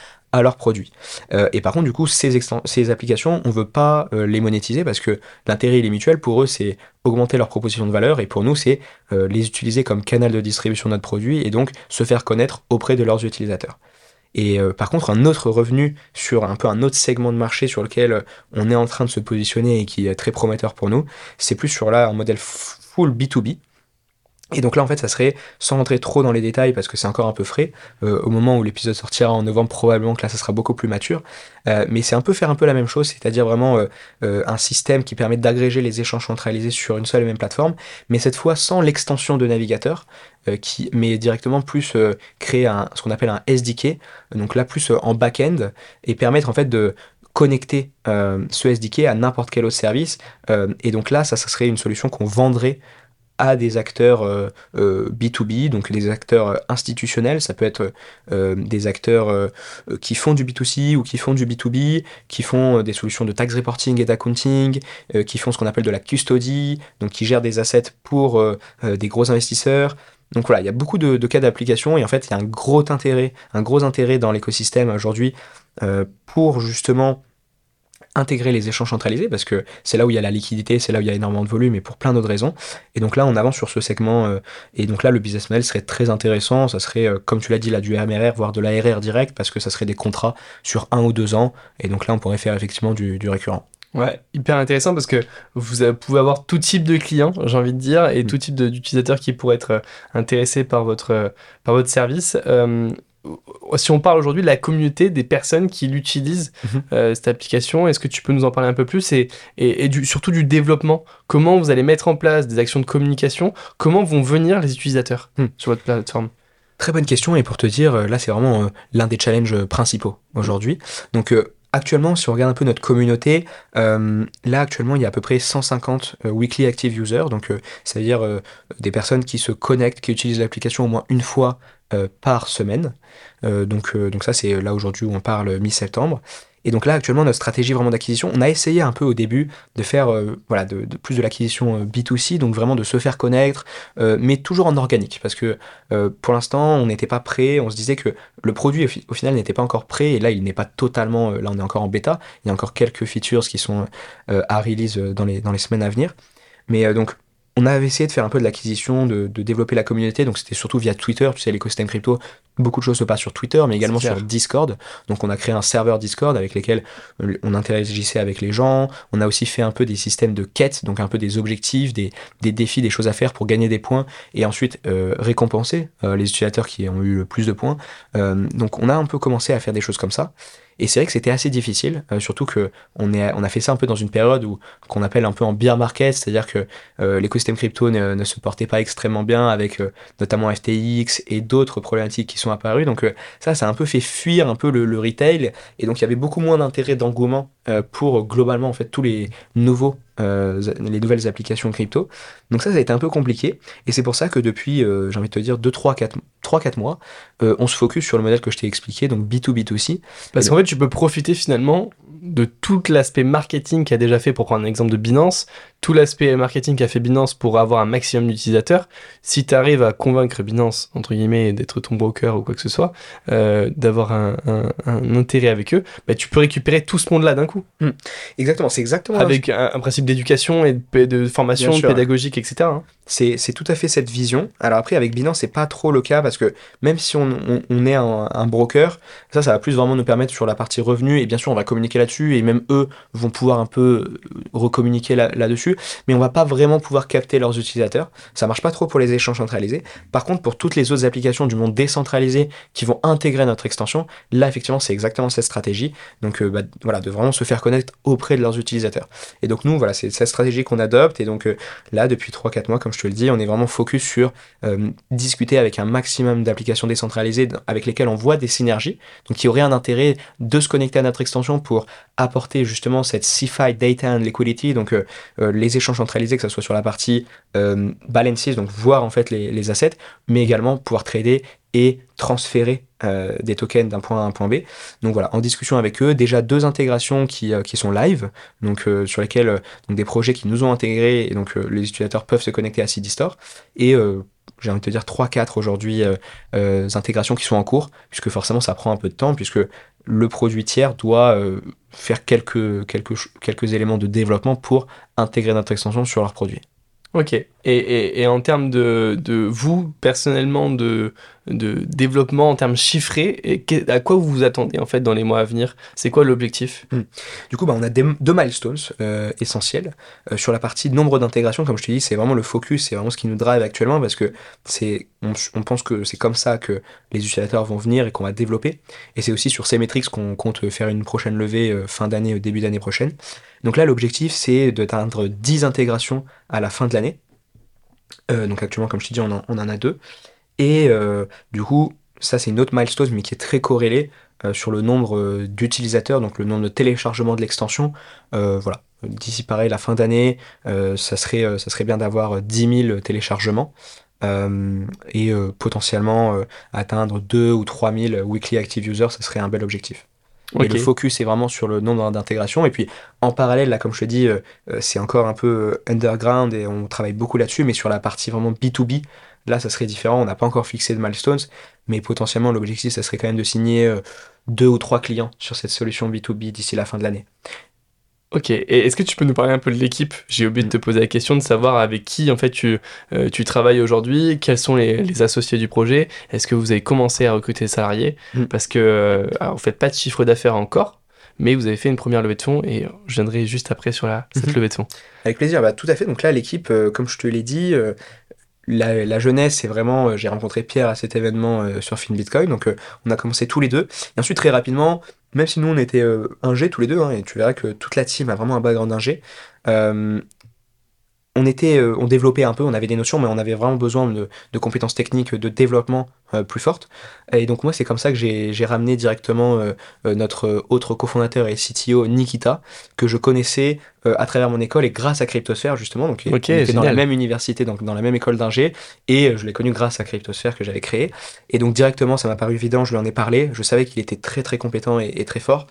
leurs produits. Euh, et par contre, du coup, ces, ces applications, on ne veut pas euh, les monétiser parce que l'intérêt, il est mutuel. Pour eux, c'est augmenter leur proposition de valeur et pour nous, c'est euh, les utiliser comme canal de distribution de notre produit et donc se faire connaître auprès de leurs utilisateurs. Et par contre, un autre revenu sur un peu un autre segment de marché sur lequel on est en train de se positionner et qui est très prometteur pour nous, c'est plus sur là un modèle full B2B. Et donc là, en fait, ça serait, sans rentrer trop dans les détails, parce que c'est encore un peu frais, euh, au moment où l'épisode sortira en novembre, probablement que là, ça sera beaucoup plus mature. Euh, mais c'est un peu faire un peu la même chose, c'est-à-dire vraiment euh, un système qui permet d'agréger les échanges centralisés sur une seule et même plateforme, mais cette fois sans l'extension de navigateur, qui, mais directement plus créer un, ce qu'on appelle un SDK, donc là plus en back-end, et permettre en fait de connecter ce SDK à n'importe quel autre service. et donc là, ça, ça serait une solution qu'on vendrait à des acteurs B2B, euh, euh, donc des acteurs euh, institutionnels, ça peut être des acteurs qui font du B2C ou qui font du B2B, qui font des solutions de tax reporting et d'accounting, qui font ce qu'on appelle de la custody, donc qui gèrent des assets pour des gros investisseurs. Donc voilà, il y a beaucoup de, de cas d'application et en fait il y a un gros intérêt, un gros intérêt dans l'écosystème aujourd'hui pour justement intégrer les échanges centralisés parce que c'est là où il y a la liquidité, c'est là où il y a énormément de volume et pour plein d'autres raisons. Et donc là, on avance sur ce segment euh, et donc là, le business model serait très intéressant. Ça serait, euh, comme tu l'as dit, là, du MRR, voire de l'ARR direct parce que ça serait des contrats sur un ou deux ans. Et donc là, on pourrait faire effectivement du, récurrent. Ouais, hyper intéressant parce que vous pouvez avoir tout type de clients, j'ai envie de dire, et mm. tout type d'utilisateurs qui pourraient être euh, intéressés par votre, par votre service si on parle aujourd'hui de la communauté des personnes qui l'utilisent, mhm. euh, cette application, est-ce que tu peux nous en parler un peu plus et, et, du, surtout du développement? Comment vous allez mettre en place des actions de communication? Comment vont venir les utilisateurs hmm. sur votre plateforme? Très bonne question et pour te dire, euh, là c'est vraiment euh, l'un des challenges principaux aujourd'hui. Donc actuellement, si on regarde un peu notre communauté, là actuellement il y a à peu près 150 weekly active users, donc c'est-à-dire des personnes qui se connectent, qui utilisent l'application au moins une fois par semaine. Euh, donc, euh, donc ça, c'est là aujourd'hui où on parle mi-septembre. Et donc là, actuellement, notre stratégie vraiment d'acquisition, on a essayé un peu au début de faire euh, voilà, de, plus de l'acquisition B2C, donc vraiment de se faire connaître, mais toujours en organique, parce que pour l'instant, on n'était pas prêt, on se disait que le produit au, final n'était pas encore prêt, et là, il n'est pas totalement, là, on est encore en bêta, il y a encore quelques features qui sont à release dans les, dans les semaines à venir. Mais donc, on avait essayé de faire un peu de l'acquisition, de, développer la communauté, donc c'était surtout via Twitter, tu sais, l'écosystème crypto, beaucoup de choses se passent sur Twitter, mais également sur Discord. Donc on a créé un serveur Discord avec lequel euh, on interagissait avec les gens. On a aussi fait un peu des systèmes de quêtes, donc un peu des objectifs, des, défis, des choses à faire pour gagner des points et ensuite euh, récompenser euh, les utilisateurs qui ont eu le plus de points. donc on a un peu commencé à faire des choses comme ça. Et c'est vrai que c'était assez difficile, surtout que on, a fait ça un peu dans une période où qu'on appelle un peu en bear market, c'est-à-dire que l'écosystème crypto ne, se portait pas extrêmement bien avec notamment FTX et d'autres problématiques qui sont apparues. Donc ça, ça a un peu fait fuir un peu le, le retail et donc il y avait beaucoup moins d'intérêt, d'engouement pour globalement en fait tous les nouveaux euh, les nouvelles applications crypto. Donc ça, ça a été un peu compliqué. Et c'est pour ça que depuis, euh, j'ai envie de te dire, 2, 3, 4, 3, 4 mois, euh, on se focus sur le modèle que je t'ai expliqué, donc B2B2C. Parce qu'en fait, tu peux profiter finalement de tout l'aspect marketing qu'a déjà fait, pour prendre un exemple de Binance, tout l'aspect marketing qu'a fait Binance pour avoir un maximum d'utilisateurs, si tu arrives à convaincre Binance, entre guillemets, d'être ton broker ou quoi que ce soit, euh, d'avoir un, intérêt avec eux, bah, tu peux récupérer tout ce monde-là d'un coup. Hmm. Exactement, c'est exactement. Avec un, principe d'éducation et de, formation pédagogique, etc. Hein. C'est tout à fait cette vision. Alors après, avec Binance, c'est pas trop le cas parce que même si on, est un, un, broker, ça, ça va plus vraiment nous permettre sur la partie revenu et bien sûr, on va communiquer là-dessus et même eux vont pouvoir un peu recommuniquer là-dessus mais on va pas vraiment pouvoir capter leurs utilisateurs. Ça marche pas trop pour les échanges centralisés. Par contre, pour toutes les autres applications du monde décentralisé qui vont intégrer notre extension, là effectivement c'est exactement cette stratégie. Donc euh, bah, voilà, de vraiment se faire connaître auprès de leurs utilisateurs. Et donc nous, voilà, c'est cette stratégie qu'on adopte. Et donc euh, là, depuis 3-4 mois, comme je te le dis, on est vraiment focus sur euh, discuter avec un maximum d'applications décentralisées avec lesquelles on voit des synergies, donc qui auraient un intérêt de se connecter à notre extension pour apporter justement cette CFI Data and Liquidity, donc les échanges centralisés, que ce soit sur la partie euh, balances, donc voir en fait les, assets, mais également pouvoir trader et transférer euh, des tokens d'un point A à un point B. Donc voilà, en discussion avec eux, déjà deux intégrations qui, euh, sont live, donc sur lesquelles des projets qui nous ont intégrés et donc les utilisateurs peuvent se connecter à CD Store et j'ai envie de te dire 3-4 aujourd'hui intégrations qui sont en cours, puisque forcément ça prend un peu de temps, puisque le produit tiers doit faire quelques, quelques, quelques éléments de développement pour intégrer notre extension sur leur produit. Ok. Et, et, et en termes de, de, vous, personnellement, de, de développement, en termes chiffrés, et à quoi vous vous attendez en fait dans les mois à venir? C'est quoi l'objectif? Hmm. Du coup, bah, on a deux milestones euh, essentiels. Euh, sur la partie nombre d'intégrations, comme je te dis, c'est vraiment le focus, c'est vraiment ce qui nous drive actuellement parce que c'est, on, pense que c'est comme ça que les utilisateurs vont venir et qu'on va développer. Et c'est aussi sur ces métriques qu'on compte faire une prochaine levée euh, fin d'année, début d'année prochaine. Donc là, l'objectif, c'est d'atteindre 10 intégrations à la fin de l'année. Euh, donc actuellement, comme je te dis, on en, on en a deux. Et euh, du coup, ça, c'est une autre milestone, mais qui est très corrélée euh, sur le nombre d'utilisateurs, donc le nombre de téléchargements de l'extension. voilà. D'ici pareil, la fin d'année, ça, serait, ça serait bien d'avoir 10 000 téléchargements. et potentiellement atteindre 2 ou 3 000 weekly active users, ça serait un bel objectif. Et le focus est vraiment sur le nombre d'intégration. Et puis en parallèle, là, comme je te dis, euh, euh, c'est encore un peu euh, underground et on travaille beaucoup là-dessus, mais sur la partie vraiment B2B, là, ça serait différent. On n'a pas encore fixé de milestones, mais potentiellement, l'objectif, ça serait quand même de signer deux ou trois clients sur cette solution B2B d'ici la fin de l'année. Ok, et est-ce que tu peux nous parler un peu de l'équipe? J'ai oublié de te poser la question de savoir avec qui en fait tu, euh, tu travailles aujourd'hui, quels sont les, associés du projet, est-ce que vous avez commencé à recruter des salariés? Mm. Parce que euh, alors, vous faites pas de chiffre d'affaires encore, mais vous avez fait une première levée de fonds et je viendrai juste après sur la, cette mm-hmm. levée de fonds. Avec plaisir, bah, tout à fait. Donc là, l'équipe, euh, comme je te l'ai dit, la, jeunesse, c'est vraiment, j'ai rencontré Pierre à cet événement sur Fin Bitcoin, donc on a commencé tous les deux. Et ensuite, très rapidement, même si nous on était euh, ingé tous les deux, hein, et tu verras que toute la team a vraiment un background ingé, euh, on était, euh, on développait un peu, on avait des notions, mais on avait vraiment besoin de, compétences techniques, de développement plus fortes. Et donc moi, c'est comme ça que j'ai ramené directement notre autre cofondateur et CTO Nikita, que je connaissais à travers mon école et grâce à Cryptosphère justement. Donc on était dans la même université, donc dans la même école d'ingé, et je l'ai connu grâce à Cryptosphère que j'avais créé. Et donc directement, ça m'a paru évident, je lui en ai parlé. Je savais qu'il était très très compétent et très fort.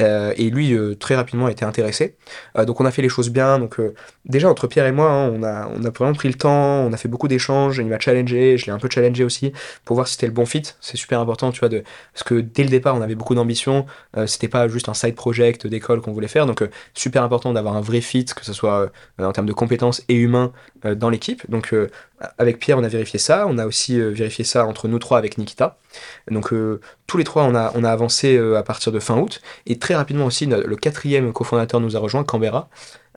Euh, et lui, euh, très rapidement, a été intéressé. Euh, donc on a fait les choses bien. Donc déjà, entre Pierre et moi, hein, on, a, on a vraiment pris le temps, on a fait beaucoup d'échanges, il m'a challengé, je l'ai un peu challengé aussi, pour voir si c'était le bon fit. C'est super important, tu vois, de... parce que dès le départ, on avait beaucoup d'ambition. c'était pas juste un side project d'école qu'on voulait faire. Donc super important d'avoir un vrai fit, que ce soit en termes de compétences et humains dans l'équipe. Donc avec Pierre, on a vérifié ça. On a aussi euh, vérifié ça entre nous trois avec Nikita. Donc euh, tous les trois, on a, on a avancé euh, à partir de fin août. Et très rapidement aussi, le quatrième cofondateur nous a rejoint, Canberra.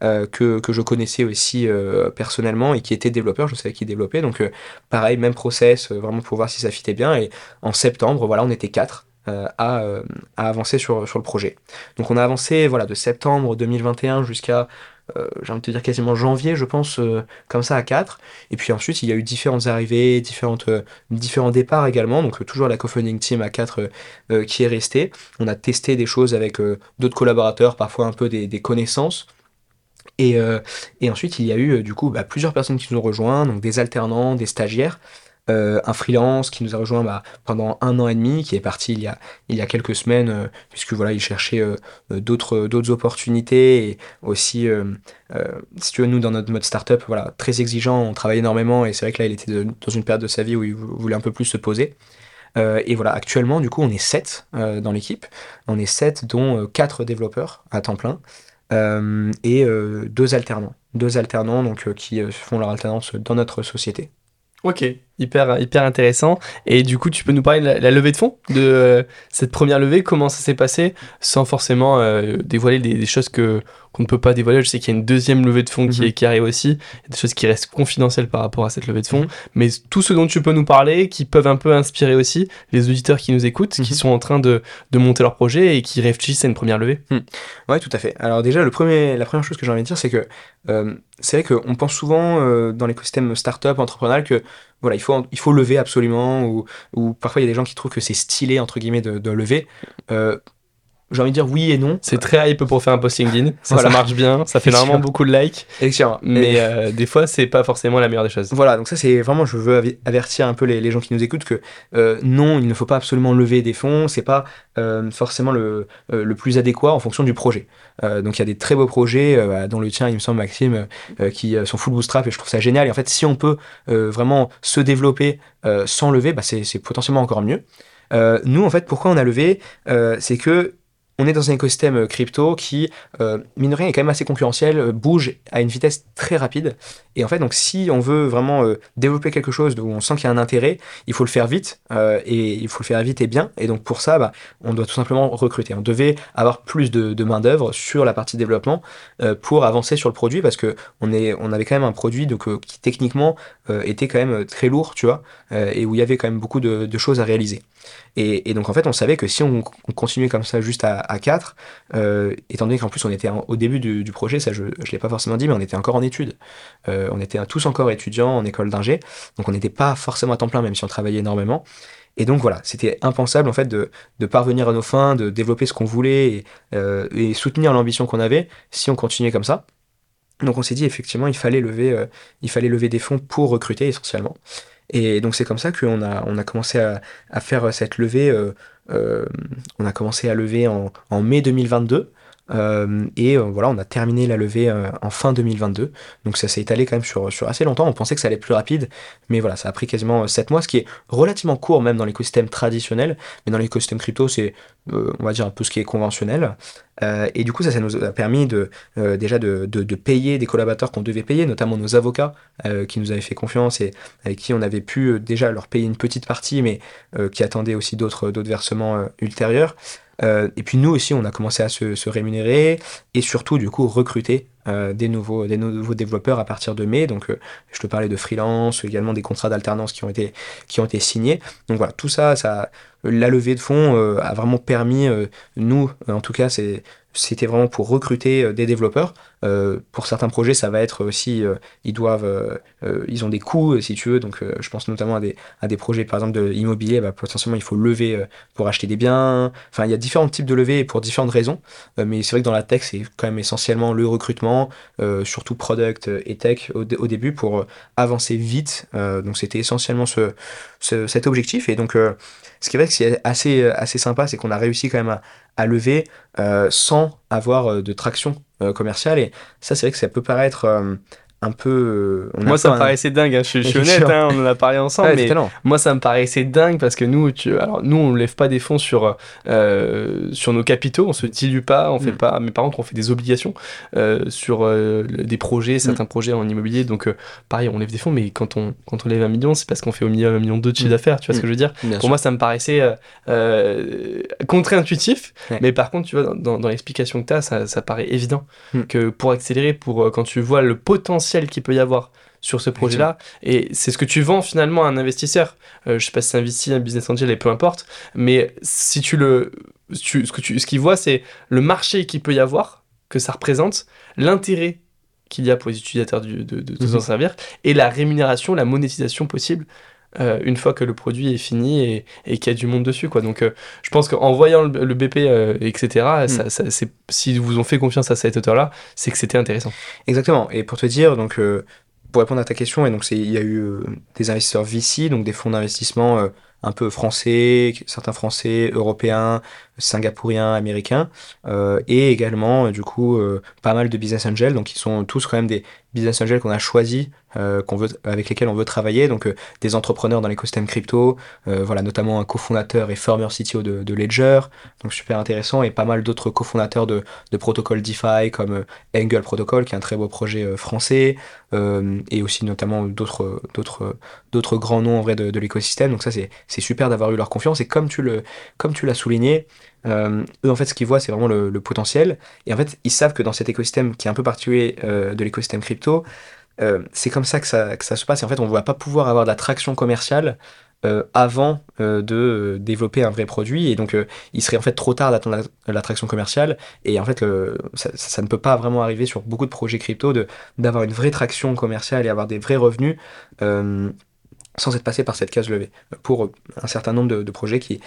que, que, je connaissais aussi personnellement et qui était développeur, je savais qu'il développait. Donc pareil, même process, vraiment pour voir si ça fitait bien. Et en septembre, voilà, on était quatre. À, à, avancer sur, sur le projet. Donc on a avancé voilà, de septembre 2021 jusqu'à euh, j'ai envie de te dire quasiment janvier, je pense, euh, comme ça à 4. Et puis ensuite, il y a eu différentes arrivées, différentes, euh, différents départs également. Donc toujours la co-funding team à 4 qui est restée. On a testé des choses avec d'autres collaborateurs, parfois un peu des, des connaissances. Et, et, ensuite, il y a eu du coup bah, plusieurs personnes qui nous ont rejoints, donc des alternants, des stagiaires. Euh, un freelance qui nous a rejoint bah, pendant un an et demi, qui est parti il y a, il y a quelques semaines, euh, puisque voilà, il cherchait euh, d'autres, d'autres opportunités et aussi, si tu veux, nous dans notre mode startup, voilà, très exigeant, on travaille énormément et c'est vrai que là, il était dans une période de sa vie où il voulait un peu plus se poser. et voilà, actuellement, du coup, on est 7 dans l'équipe. On est 7, dont 4 développeurs à temps plein et deux alternants. Deux alternants donc, qui font leur alternance dans notre société. Ok, hyper, hyper intéressant. Et du coup, tu peux nous parler de la, levée de fonds, de euh, cette première levée, comment ça s'est passé, sans forcément euh, dévoiler des, choses que qu'on ne peut pas dévoiler. Je sais qu'il y a une deuxième levée de fonds qui, mhm. est, qui arrive aussi, il y a des choses qui restent confidentielles par rapport à cette levée de fonds. Mhm. Mais tout ce dont tu peux nous parler, qui peuvent un peu inspirer aussi les auditeurs qui nous écoutent, qui mhm. sont en train de, de, monter leur projet et qui réfléchissent à une première levée. Ouais, tout à fait. Alors déjà, le premier, la première chose que j'ai envie de dire, c'est que euh, c'est vrai qu'on pense souvent dans l'écosystème startup, entrepreneurial, que voilà, il faut, il faut lever absolument, ou, ou parfois il y a des gens qui trouvent que c'est stylé, entre guillemets, de, lever. Euh, j'ai envie de dire oui et non. C'est très hype pour faire un post LinkedIn. Ça, ça marche bien. Ça fait vraiment beaucoup de likes. Excellent. Mais euh, des fois, c'est pas forcément la meilleure des choses. Voilà, donc ça, c'est vraiment, je veux avertir un peu les, les gens qui nous écoutent que euh, non, il ne faut pas absolument lever des fonds. C'est pas euh, forcément le, le plus adéquat en fonction du projet. donc il y a des très beaux projets, bah, dont le tien, il me semble, Maxime, qui sont full bootstrap et je trouve ça génial. Et en fait, si on peut vraiment se développer sans lever, bah, c'est potentiellement encore mieux. nous, en fait, pourquoi on a levé? C'est que on est dans un écosystème euh, crypto qui, euh, mine de rien, est quand même assez concurrentiel, euh, bouge à une vitesse très rapide. Et en fait, donc, si on veut vraiment développer quelque chose où on sent qu'il y a un intérêt, il faut le faire vite, et il faut le faire vite et bien. Et donc, pour ça, bah, on doit tout simplement recruter. On devait avoir plus de, main-d'œuvre sur la partie développement pour avancer sur le produit, parce que on, avait quand même un produit donc, qui, techniquement, était quand même très lourd, tu vois, et où il y avait quand même beaucoup de choses à réaliser. Et, donc en fait, on savait que si on, continuait comme ça juste à 4, euh, étant donné qu'en plus on était au début du, projet, ça je l'ai pas forcément dit, mais on était encore en études. Euh, on était tous encore étudiants en école d'ingé, donc on n'était pas forcément à temps plein, même si on travaillait énormément. Et donc voilà, c'était impensable en fait de, parvenir à nos fins, de développer ce qu'on voulait et, euh, et soutenir l'ambition qu'on avait si on continuait comme ça. Donc on s'est dit effectivement il fallait lever, il fallait lever des fonds pour recruter essentiellement. Et donc c'est comme ça qu'on a, on a commencé à, faire cette levée. Euh, euh, on a commencé à lever en, en mai 2022. Euh, et euh, voilà, on a terminé la levée euh, en fin 2022. Donc ça s'est étalé quand même sur, assez longtemps. On pensait que ça allait plus rapide, mais voilà, ça a pris quasiment 7 mois, ce qui est relativement court même dans l'écosystème traditionnel. Mais dans l'écosystème crypto, c'est, on va dire, un peu ce qui est conventionnel. et du coup, ça, nous a permis de, déjà de, de, payer des collaborateurs qu'on devait payer, notamment nos avocats qui nous avaient fait confiance et avec qui on avait pu déjà leur payer une petite partie, mais qui attendaient aussi d'autres versements ultérieurs. Euh, et puis nous aussi, on a commencé à se, rémunérer et surtout, du coup, recruter euh, des, nouveaux, des nouveaux développeurs à partir de mai. Donc, euh, je te parlais de freelance, également des contrats d'alternance qui, ont été, qui ont été signés. Donc voilà, tout ça, ça la levée de fonds a vraiment permis, nous, en tout cas, c'est c'était vraiment pour recruter euh, des développeurs. Euh, pour certains projets, ça va être aussi, euh, ils doivent, ils ont des coûts, si tu veux. Donc, je pense notamment à des, à des projets, par exemple, de l'immobilier. Bah, potentiellement, il faut lever pour acheter des biens. Enfin, il y a différents types de levées pour différentes raisons. mais c'est vrai que dans la tech, c'est quand même essentiellement le recrutement, surtout product et tech au, au début pour avancer vite. donc, c'était essentiellement ce, ce, cet objectif. Et donc, ce qui est vrai que c'est assez, assez sympa, c'est qu'on a réussi quand même à, à lever euh, sans avoir euh, de traction euh, commerciale. Et ça, c'est vrai que ça peut paraître un peu. Euh, moi, ça me paraissait dingue, hein. je, suis honnête, hein, on en a parlé ensemble, mais moi, ça me paraissait dingue parce que nous, tu, alors, nous, on ne lève pas des fonds sur, euh, sur nos capitaux, on se dilue pas, on fait mm. pas, mais par contre, on fait des obligations euh, sur des projets, certains mm. projets en immobilier, donc pareil, on lève des fonds, mais quand on, quand on lève un million, c'est parce qu'on fait au milieu un million de chiffre mm. d'affaires, tu vois ce que je veux dire Pour moi, ça me paraissait contre-intuitif, mais par contre, tu vois, dans, dans l'explication que tu as, ça, ça, paraît évident que pour accélérer, pour quand tu vois le potentiel potentiel qu'il peut y avoir sur ce projet-là. Et c'est ce que tu vends finalement à un investisseur. Euh, je sais pas si c'est un VC, un business angel, et peu importe. Mais si tu le, tu, ce que tu, ce qu'il voit, c'est le marché qu'il peut y avoir, que ça représente, l'intérêt qu'il y a pour les utilisateurs de, de, de, s'en servir, et la rémunération, la monétisation possible. Euh, une fois que le produit est fini et, et qu'il y a du monde dessus quoi. Donc euh, je pense qu'en voyant le, BP etc mm. ça, ça, si vous ont fait confiance à cette hauteur là c'est que c'était intéressant. Exactement. Et pour te dire donc pour répondre à ta question, et donc il y a eu euh, des investisseurs VC, donc des fonds d'investissement euh, un peu français, certains français, européens, singapouriens, américains, euh, et également du coup pas mal de business angels, donc ils sont tous quand même des business angels qu'on a choisis, qu'on veut, avec lesquels on veut travailler, donc des entrepreneurs dans l'écosystème crypto, voilà notamment un cofondateur et former CTO de, de, Ledger, donc super intéressant, et pas mal d'autres cofondateurs de, de protocoles DeFi comme Angle Protocol, qui est un très beau projet français, et aussi notamment d'autres d'autres d'autres grands noms en vrai de, de l'écosystème. Donc ça c'est c'est super d'avoir eu leur confiance. Et comme tu le comme tu l'as souligné, euh, eux en fait ce qu'ils voient c'est vraiment le, potentiel. Et en fait ils savent que dans cet écosystème qui est un peu particulier euh, de l'écosystème crypto, euh, c'est comme ça que, ça que ça se passe. Et en fait on ne va pas pouvoir avoir de la traction commerciale avant de développer un vrai produit. Et donc il serait en fait trop tard d'attendre l'attraction commerciale. Et en fait ça, ça, ne peut pas vraiment arriver sur beaucoup de projets crypto d'avoir une vraie traction commerciale et avoir des vrais revenus sans être passé par cette case levée pour un certain nombre de, de projets qui,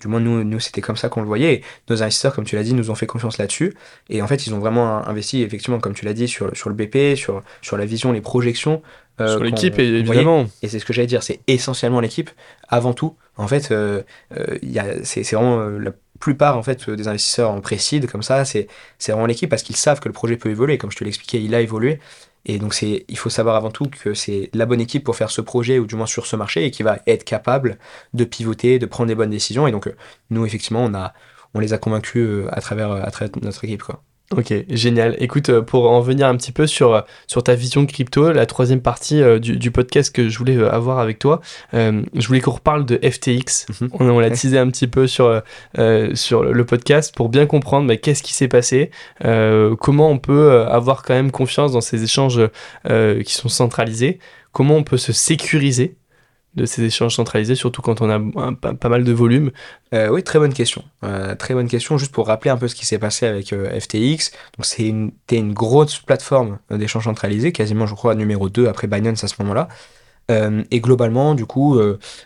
du moins nous, nous c'était comme ça qu'on le voyait. Et nos investisseurs, comme tu l'as dit, nous ont fait confiance là-dessus. Et en fait, ils ont vraiment investi, effectivement, comme tu l'as dit, sur, sur le BP, sur, sur la vision, les projections. Euh, sur l'équipe, évidemment. Et c'est ce que j'allais dire, c'est essentiellement l'équipe, avant tout. En fait, euh, euh, c'est vraiment euh, la plupart en fait des investisseurs en précide comme ça, c'est vraiment l'équipe parce qu'ils savent que le projet peut évoluer. Comme je te l'expliquais, il a évolué. Et donc, c'est, il faut savoir avant tout que c'est la bonne équipe pour faire ce projet, ou du moins sur ce marché, et qui va être capable de pivoter, de prendre les bonnes décisions. Et donc, euh, nous, effectivement, on, a, on les a convaincus euh, à travers, à travers notre équipe. Quoi. Ok, génial. Écoute, euh, pour en venir un petit peu sur, euh, sur ta vision crypto, la troisième partie euh, du, du, podcast que je voulais avoir avec toi, je voulais qu'on reparle de FTX. Mhm. On, on l'a teasé un petit peu sur, sur le podcast pour bien comprendre bah, qu'est-ce qui s'est passé, comment on peut avoir quand même confiance dans ces échanges qui sont centralisés, comment on peut se sécuriser de ces échanges centralisés, surtout quand on a pas, mal de volume euh, Oui, très bonne question. Euh, très bonne question, juste pour rappeler un peu ce qui s'est passé avec euh, FTX. Donc, c'est une, une grosse plateforme d'échange centralisé, quasiment, je crois, numéro 2 après Binance à ce moment-là. et globalement, du coup,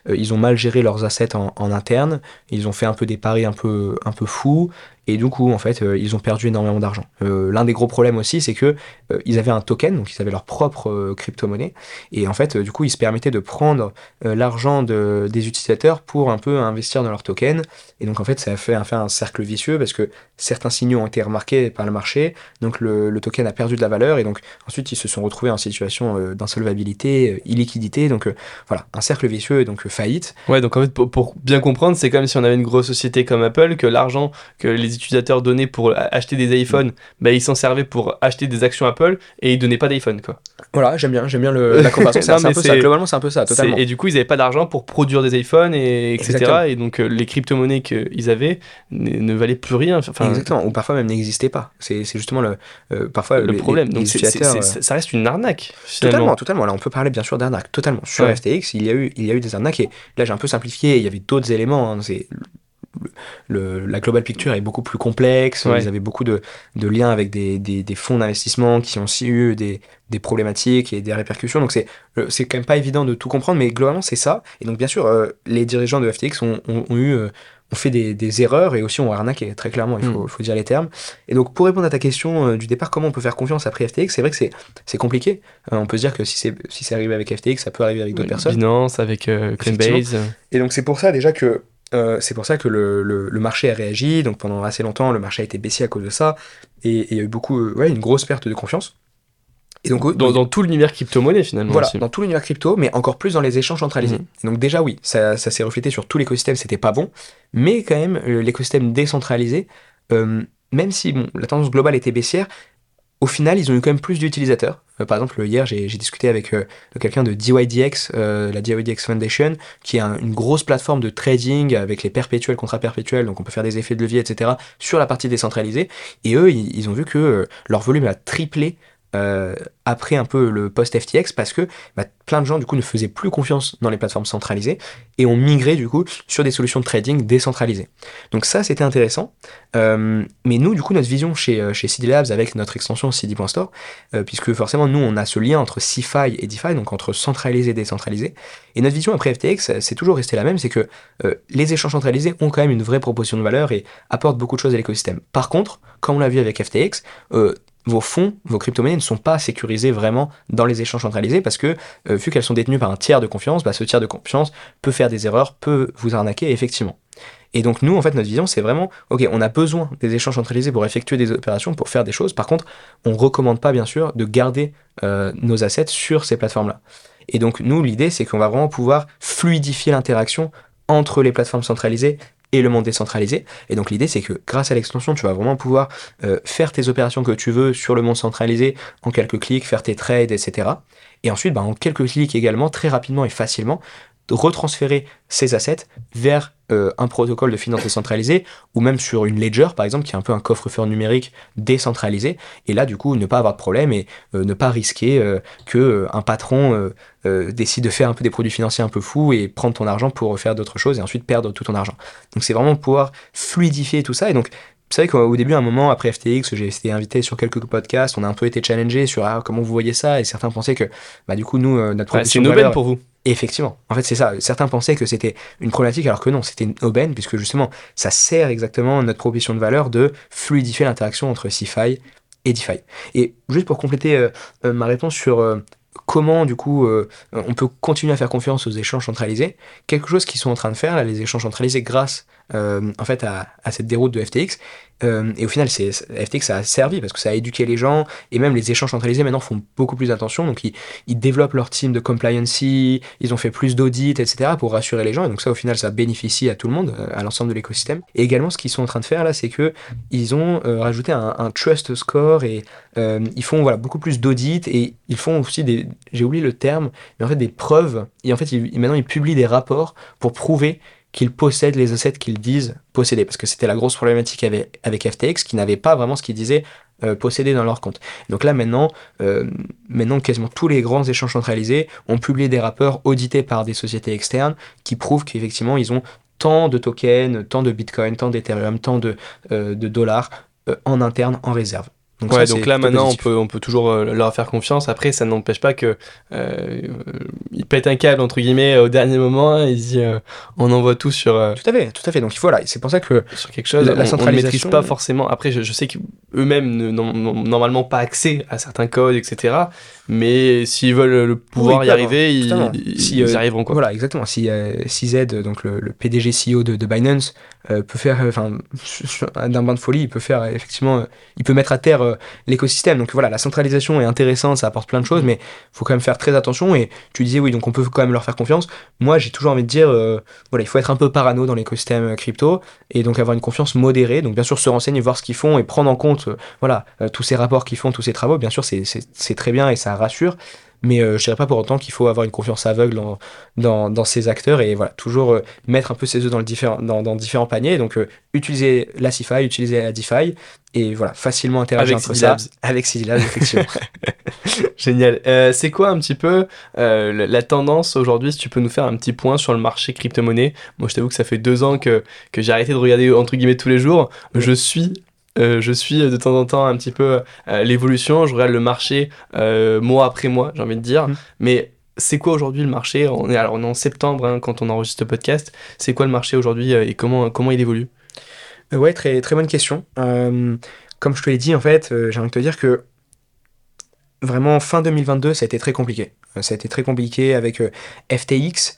ils ont mal géré leurs assets en, en, interne. Ils ont fait un peu des paris un peu, un peu fous. Et du coup, en fait, euh, ils ont perdu énormément d'argent. Euh, L'un des gros problèmes aussi, c'est que euh, ils avaient un token, donc ils avaient leur propre crypto-monnaie. Et en fait, du coup, ils se permettaient de prendre l'argent de, des utilisateurs pour un peu investir dans leur token. Et donc, en fait, ça a fait, a fait un cercle vicieux parce que certains signaux ont été remarqués par le marché. Donc, le, le token a perdu de la valeur. Et donc, ensuite, ils se sont retrouvés en situation d'insolvabilité, illiquidité. Donc, voilà, un cercle vicieux et donc faillite. Ouais, donc en fait, pour, pour bien comprendre, c'est comme si on avait une grosse société comme Apple, que l'argent que les utilisateurs donnaient pour acheter des iPhones, bah, ils s'en servaient pour acheter des actions Apple et ils donnaient pas d'iPhone quoi. Voilà, j'aime bien, j'aime bien le, la comparaison. c'est un peu ça. Globalement, c'est un peu ça, totalement. Et du coup, ils n'avaient pas d'argent pour produire des iPhones et etc. Et donc euh, les crypto-monnaies qu'ils avaient ne, valaient plus rien. Enfin, Exactement. Ou parfois même n'existaient pas. C'est justement le euh, parfois le problème. donc euh, ça reste une arnaque. Finalement. Totalement, totalement. Là, on peut parler bien sûr d'arnaque. Totalement. Sur FTX, il y a eu il y a eu des arnaques et là j'ai un peu simplifié. Il y avait d'autres éléments. Hein. C'est le, la global picture est beaucoup plus complexe. Ils avaient beaucoup de, de liens avec des, des, des fonds d'investissement qui ont aussi eu des, des problématiques et des répercussions. Donc c'est euh, c'est quand même pas évident de tout comprendre, mais globalement c'est ça. Et donc bien sûr, euh, les dirigeants de FTX ont, ont, eu euh, ont fait des, des, erreurs et aussi ont arnaqué très clairement. Il faut, mm. faut dire les termes. Et donc pour répondre à ta question du départ, comment on peut faire confiance après FTX C'est vrai que c'est c'est compliqué. on peut se dire que si c'est si c'est arrivé avec FTX, ça peut arriver avec d'autres personnes. Binance, avec Coinbase. Et donc c'est pour ça déjà que euh, c'est pour ça que le, le, marché a réagi. Donc pendant assez longtemps, le marché a été baissé à cause de ça. Et il y a eu beaucoup, euh, ouais, une grosse perte de confiance. Et donc, dans, dans tout l'univers crypto-monnaie finalement. Voilà, dans tout l'univers crypto, mais encore plus dans les échanges centralisés. Mhm. Donc déjà oui, ça, ça s'est reflété sur tout l'écosystème, c'était pas bon. Mais quand même, euh, l'écosystème décentralisé, même si bon, la tendance globale était baissière, au final, ils ont eu quand même plus d'utilisateurs. Euh, par exemple, hier, j'ai discuté avec euh, quelqu'un de DYDX, euh, la DYDX Foundation, qui est une grosse plateforme de trading avec les perpétuels, contrats perpétuels, donc on peut faire des effets de levier, etc., sur la partie décentralisée. Et eux, ils, ont vu que leur volume a triplé après un peu le post-FTX parce que bah, plein de gens du coup ne faisaient plus confiance dans les plateformes centralisées et ont migré du coup sur des solutions de trading décentralisées. Donc ça c'était intéressant. mais nous du coup notre vision chez, chez CD Labs avec notre extension CD.store, puisque forcément nous on a ce lien entre CeFi et DeFi, donc entre centralisé et décentralisé. Et notre vision après FTX c'est toujours resté la même, c'est que les échanges centralisés ont quand même une vraie proposition de valeur et apportent beaucoup de choses à l'écosystème. Par contre, comme on l'a vu avec FTX, euh, vos fonds, vos crypto-monnaies ne sont pas sécurisés vraiment dans les échanges centralisés parce que euh, vu qu'elles sont détenues par un tiers de confiance, bah, ce tiers de confiance peut faire des erreurs, peut vous arnaquer effectivement. Et donc nous, en fait, notre vision, c'est vraiment, ok, on a besoin des échanges centralisés pour effectuer des opérations, pour faire des choses. Par contre, on ne recommande pas, bien sûr, de garder euh, nos assets sur ces plateformes-là. Et donc nous, l'idée, c'est qu'on va vraiment pouvoir fluidifier l'interaction entre les plateformes centralisées et le monde décentralisé. Et donc l'idée c'est que grâce à l'extension, tu vas vraiment pouvoir euh, faire tes opérations que tu veux sur le monde centralisé en quelques clics, faire tes trades, etc. Et ensuite, bah, en quelques clics également, très rapidement et facilement, de retransférer ces assets vers euh, un protocole de finance décentralisé ou même sur une ledger par exemple qui est un peu un coffre-fort numérique décentralisé. Et là du coup ne pas avoir de problème et euh, ne pas risquer euh, que un patron décide de faire un peu des produits financiers un peu fous et prendre ton argent pour faire d'autres choses et ensuite perdre tout ton argent. Donc c'est vraiment pouvoir fluidifier tout ça et donc c'est vrai qu'au début, à un moment, après FTX, j'ai été invité sur quelques podcasts, on a un peu été challengé sur ah, comment vous voyez ça, et certains pensaient que, bah, du coup, nous, notre ouais, C'est une aubaine pour vous effectivement, en fait c'est ça. Certains pensaient que c'était une problématique alors que non, c'était une aubaine puisque justement ça sert exactement notre proposition de valeur de fluidifier l'interaction entre CeFi et DeFi. Et juste pour compléter euh, euh, ma réponse sur euh, comment du coup on peut continuer à faire confiance aux échanges centralisés, quelque chose qu'ils sont en train de faire là, les échanges centralisés grâce en fait à, à, cette déroute de FTX, euh, et au final, c'est, FTX ça a servi parce que ça a éduqué les gens et même les échanges centralisés maintenant font beaucoup plus attention. Donc ils, développent leur team de compliance, ils ont fait plus d'audits, etc. pour rassurer les gens. Et donc ça, au final, ça bénéficie à tout le monde, euh, à l'ensemble de l'écosystème. Et également, ce qu'ils sont en train de faire là, c'est que ils ont euh, rajouté un, trust score et ils font voilà beaucoup plus d'audits et ils font aussi des, j'ai oublié le terme, mais en fait des preuves. Et en fait, maintenant ils publient des rapports pour prouver qu'ils possèdent les assets qu'ils disent posséder. Parce que c'était la grosse problématique avec, FTX, qui n'avaient pas vraiment ce qu'ils disaient euh, posséder dans leur compte. Donc là maintenant, euh, maintenant quasiment tous les grands échanges centralisés ont publié des rapports audités par des sociétés externes qui prouvent qu'effectivement ils ont tant de tokens, tant de bitcoin, tant d'ethereum, tant de, euh, de dollars en interne en réserve. Donc, ouais, donc là maintenant on peut, on peut toujours euh, leur faire confiance. Après, ça n'empêche pas que euh, ils pètent un câble entre guillemets au dernier moment. Ils disent euh, on envoie tout sur. Euh, tout à fait, tout à fait. Donc il faut là, c'est pour ça que sur quelque chose, la, centralisation, on ne maîtrise pas forcément. Après, je, je sais qu'eux-mêmes n'ont normalement pas accès à certains codes, etc. Mais s'ils veulent le pouvoir y arriver, ils, ils, y arriveront quoi. Voilà, exactement. Si si Z, donc le, le PDG CEO de, de Binance, peut faire, enfin, d'un bain de folie, il peut faire effectivement, il peut mettre à terre euh, l'écosystème. Donc voilà, la centralisation est intéressante, ça apporte plein de choses, mais il faut quand même faire très attention. Et tu disais oui, donc on peut quand même leur faire confiance. Moi, j'ai toujours envie de dire, euh, voilà, il faut être un peu parano dans l'écosystème euh, crypto et donc avoir une confiance modérée. Donc bien sûr, se renseigner, voir ce qu'ils font et prendre en compte, voilà, tous ces rapports qu'ils font, tous ces travaux. Bien sûr, c'est très bien et ça rassure mais euh, je dirais pas pour autant qu'il faut avoir une confiance aveugle dans, dans, ces acteurs et voilà, toujours euh, mettre un peu ses œufs dans, le différent, dans, dans différents paniers. Donc euh, utiliser la CeFi, utiliser la DeFi et voilà, facilement interagir avec entre ça avec CD effectivement. Génial. c'est quoi un petit peu la tendance aujourd'hui Si tu peux nous faire un petit point sur le marché crypto-monnaie? Moi, je t'avoue que ça fait deux ans que, que j'ai arrêté de regarder entre guillemets tous les jours. Je suis euh, je suis de temps en temps un petit peu euh, l'évolution, je regarde le marché euh, mois après mois, j'ai envie de dire. Mmh. Mais c'est quoi aujourd'hui le marché? On est, alors, on est en septembre hein, quand on enregistre le podcast. C'est quoi le marché aujourd'hui et comment, comment il évolue? Ouais, très, très bonne question. comme je te l'ai dit, en fait, j'ai envie de te dire que vraiment fin 2022, ça a été très compliqué. Ça a été très compliqué avec FTX,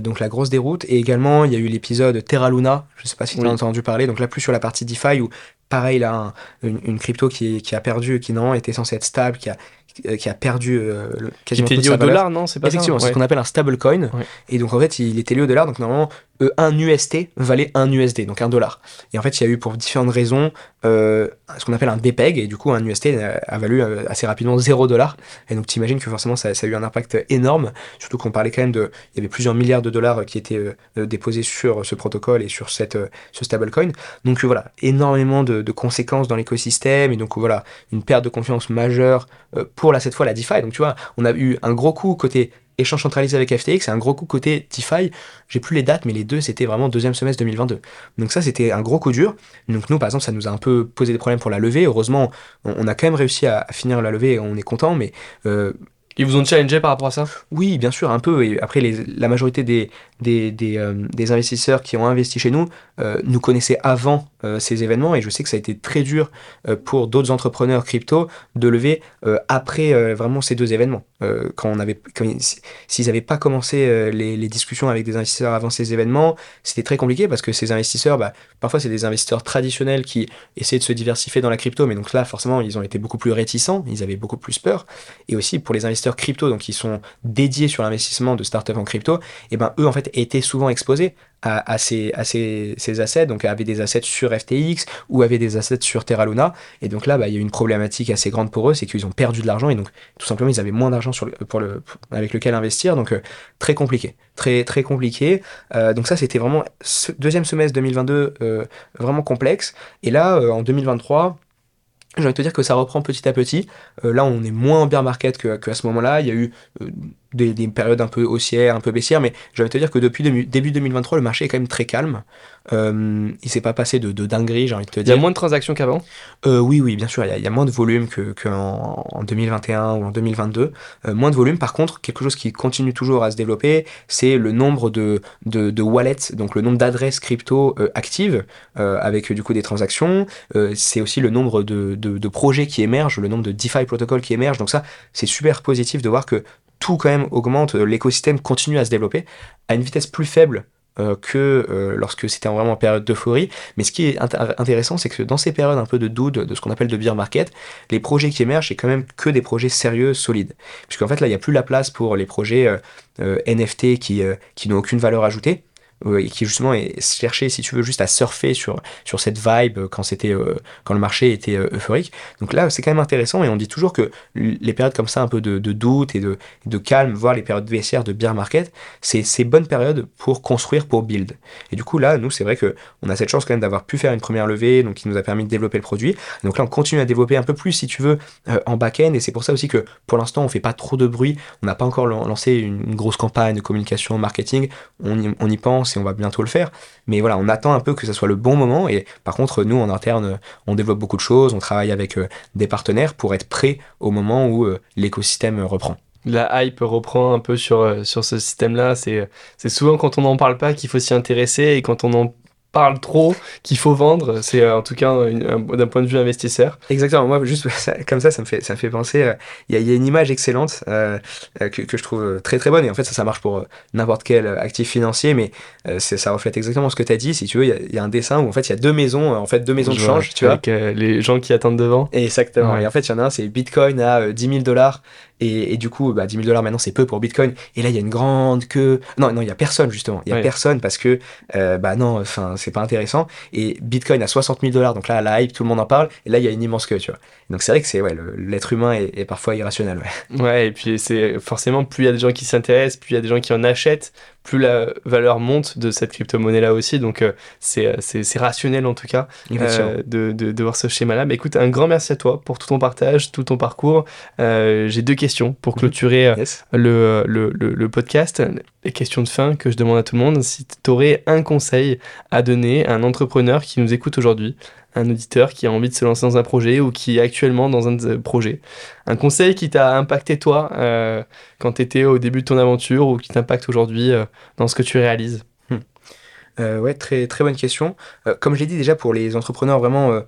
donc la grosse déroute. Et également, il y a eu l'épisode Terra Luna, je ne sais pas si tu as entendu parler, donc là plus sur la partie DeFi où pareil là, une, crypto qui, a perdu, qui non était censée être stable, qui a, qui a perdu euh, quasiment qui était lié au dollar, non C'est pas Effectivement, c'est ce qu'on appelle un stablecoin. Et donc en fait, il était lié au dollar. Donc normalement, euh, un UST valait un USD, donc un dollar. Et en fait, il y a eu pour différentes raisons euh, ce qu'on appelle un DPEG. Et du coup, un UST a, valu assez rapidement 0 dollar. Et donc tu imagines que forcément, ça, ça, a eu un impact énorme. Surtout qu'on parlait quand même de. Il y avait plusieurs milliards de dollars qui étaient déposés sur ce protocole et sur cette, ce stablecoin. Donc voilà, énormément de, de conséquences dans l'écosystème. Et donc voilà, une perte de confiance majeure pour là cette fois la DeFi. Donc tu vois, on a eu un gros coup côté échange centralisé avec FTX et un gros coup côté DeFi. J'ai plus les dates, mais les deux, c'était vraiment deuxième semestre 2022. Donc ça, c'était un gros coup dur. Donc nous, par exemple, ça nous a un peu posé des problèmes pour la levée. Heureusement, on, a quand même réussi à, finir la levée et on est content, mais... Euh, ils vous ont challengé par rapport à ça? Oui, bien sûr, un peu. Et après, les, la majorité des, des, euh, des, investisseurs qui ont investi chez nous euh, nous connaissaient avant euh, ces événements et je sais que ça a été très dur pour d'autres entrepreneurs crypto de lever après vraiment ces deux événements. quand on avait, s'ils n'avaient pas commencé les, discussions avec des investisseurs avant ces événements, c'était très compliqué parce que ces investisseurs, bah, parfois c'est des investisseurs traditionnels qui essaient de se diversifier dans la crypto, mais donc là forcément ils ont été beaucoup plus réticents, ils avaient beaucoup plus peur. Et aussi pour les investisseurs crypto, donc qui sont dédiés sur l'investissement de startups en crypto, et ben eux en fait étaient souvent exposés à, ces, à ces, assets, donc avaient des assets sur FTX ou avaient des assets sur Terra Luna. Et donc là, bah, il y a une problématique assez grande pour eux, c'est qu'ils ont perdu de l'argent et donc tout simplement ils avaient moins d'argent sur pour le, avec lequel investir, donc euh, très compliqué, très très compliqué. Euh, donc ça, c'était vraiment ce deuxième semestre 2022 euh, vraiment complexe. Et là, en 2023 j'ai envie de te dire que ça reprend petit à petit. là, on est moins en bear market qu'à ce moment-là. Il y a eu des, périodes un peu haussières, un peu baissières, mais je vais te dire que depuis début 2023, le marché est quand même très calme. Euh, il s'est pas passé de, de dinguerie, j'ai envie de te dire. Il y a moins de transactions qu'avant? Euh, Oui, oui, bien sûr, il y, a, moins de volume qu'en en 2021 ou en 2022. Euh, moins de volume, par contre, quelque chose qui continue toujours à se développer, c'est le nombre de, de, de, wallets, donc le nombre d'adresses crypto euh, actives, euh, avec du coup des transactions. c'est aussi le nombre de, de, de projets qui émergent, le nombre de DeFi protocoles qui émergent. Donc ça, c'est super positif de voir que tout quand même augmente, euh, l'écosystème continue à se développer à une vitesse plus faible euh, que euh, lorsque c'était vraiment en période d'euphorie. Mais ce qui est intéressant, c'est que dans ces périodes un peu de doute, de ce qu'on appelle de beer market, les projets qui émergent, c'est quand même que des projets sérieux, solides. Puisqu'en fait, là, il n'y a plus la place pour les projets NFT qui, qui n'ont aucune valeur ajoutée et qui justement cherché, si tu veux, juste à surfer sur, sur cette vibe quand, c'était, euh, quand le marché était euh, euphorique. Donc là, c'est quand même intéressant et on dit toujours que les périodes comme ça, un peu de, doute et de, de, calme, voire les périodes baissières de bear market, c'est ces bonnes périodes pour construire, pour build. Et du coup, là, nous, c'est vrai que on a cette chance quand même d'avoir pu faire une première levée, donc qui nous a permis de développer le produit. Donc là, on continue à développer un peu plus, si tu veux, euh, en back-end et c'est pour ça aussi que pour l'instant, on fait pas trop de bruit. On n'a pas encore lancé une, grosse campagne de communication, marketing. On on y pense et on va bientôt le faire. Mais voilà, on attend un peu que ce soit le bon moment. Et par contre, nous, en interne, on développe beaucoup de choses, on travaille avec euh, des partenaires pour être prêt au moment où euh, l'écosystème reprend la hype reprend un peu sur, euh, sur ce système-là. C'est souvent quand on n'en parle pas qu'il faut s'y intéresser et quand on en parle trop qu'il faut vendre. C'est euh, en tout cas d'un point de vue investisseur. Exactement. Moi, juste comme ça, ça me fait, ça me fait penser. Euh, il y, a une image excellente euh, que, que, je trouve très très bonne. Et en fait, ça, ça marche pour n'importe quel actif financier, mais ça reflète exactement ce que tu as dit. Si tu veux, il y, a un dessin où en fait il y a deux maisons, en fait deux maisons de change, tu avec, les gens qui attendent devant. exactement. Et en fait, il y en a un, c'est Bitcoin à 10 000 dollars et, du coup, bah, 10 000 dollars maintenant, c'est peu pour Bitcoin. Et là, il y a une grande queue. Non, non, il y a personne justement. Il y a personne parce que, euh, bah non, enfin, c'est pas intéressant. Et Bitcoin à 60 000 dollars, donc là, la hype, tout le monde en parle. Et là, il y a une immense queue, tu vois. Donc c'est vrai que c'est ouais, l'être humain est, parfois irrationnel. Ouais. ouais, et puis c'est forcément plus il y a des gens qui s'intéressent, plus il y a des gens qui en achètent, plus la valeur monte de cette crypto-monnaie-là aussi. Donc, euh, euh, c'est rationnel en tout cas euh, de, de, voir ce schéma-là. Mais écoute, un grand merci à toi pour tout ton partage, tout ton parcours. J'ai deux questions pour mhm. clôturer le, le, le, podcast. Les questions de fin que je demande à tout le monde. Si tu aurais un conseil à donner à un entrepreneur qui nous écoute aujourd'hui, un auditeur qui a envie de se lancer dans un projet ou qui est actuellement dans un projet. Un conseil qui t'a impacté toi euh, quand tu étais au début de ton aventure ou qui t'impacte aujourd'hui euh, dans ce que tu réalises? Hmm. euh, ouais, très, très bonne question. comme je l'ai dit déjà pour les entrepreneurs vraiment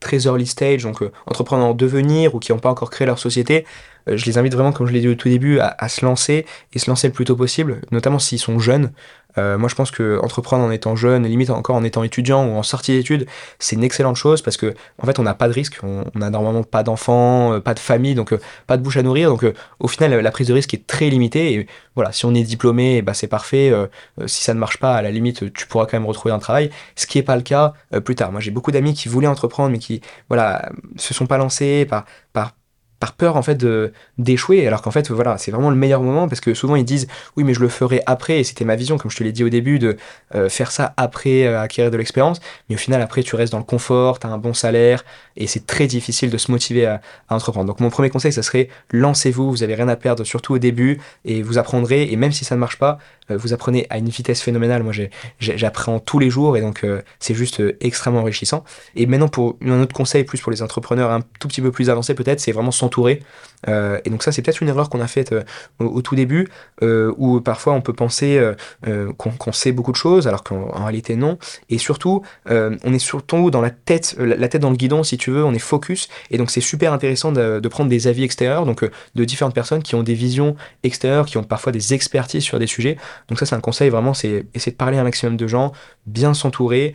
très early stage, donc entrepreneurs en devenir ou qui n'ont pas encore créé leur société, je les invite vraiment, comme je l'ai dit au tout début, à, se lancer et se lancer le plus tôt possible, notamment s'ils sont jeunes. Euh, moi, je pense que entreprendre en étant jeune, limite encore en étant étudiant ou en sortie d'études, c'est une excellente chose parce que en fait, on n'a pas de risque, on, n'a normalement pas d'enfants, euh, pas de famille, donc euh, pas de bouche à nourrir. Donc, au final, la prise de risque est très limitée. Et voilà, si on est diplômé, bah, c'est parfait. si ça ne marche pas, à la limite, tu pourras quand même retrouver un travail. Ce qui n'est pas le cas plus tard. Moi, j'ai beaucoup d'amis qui voulaient entreprendre, mais qui voilà, se sont pas lancés par par peur en fait d'échouer alors qu'en fait voilà c'est vraiment le meilleur moment parce que souvent ils disent oui mais je le ferai après et c'était ma vision comme je te l'ai dit au début de euh, faire ça après euh, acquérir de l'expérience. Mais au final après tu restes dans le confort tu as un bon salaire et c'est très difficile de se motiver à, entreprendre. Donc mon premier conseil ça serait lancez-vous vous avez rien à perdre surtout au début et vous apprendrez et même si ça ne marche pas euh, vous apprenez à une vitesse phénoménale. Moi j'apprends tous les jours et donc c'est juste extrêmement enrichissant. Et maintenant pour un autre conseil plus pour les entrepreneurs un tout petit peu plus avancés peut-être c'est vraiment euh, et donc ça, c'est peut-être une erreur qu'on a faite euh, au, tout début, euh, où parfois on peut penser qu'on sait beaucoup de choses, alors qu'en réalité non. Et surtout, on est surtout dans la tête, la tête dans le guidon, si tu veux, on est focus. Et donc c'est super intéressant de, prendre des avis extérieurs, donc de différentes personnes qui ont des visions extérieures, qui ont parfois des expertises sur des sujets. Donc ça, c'est un conseil vraiment, c'est essayer de parler à un maximum de gens, bien s'entourer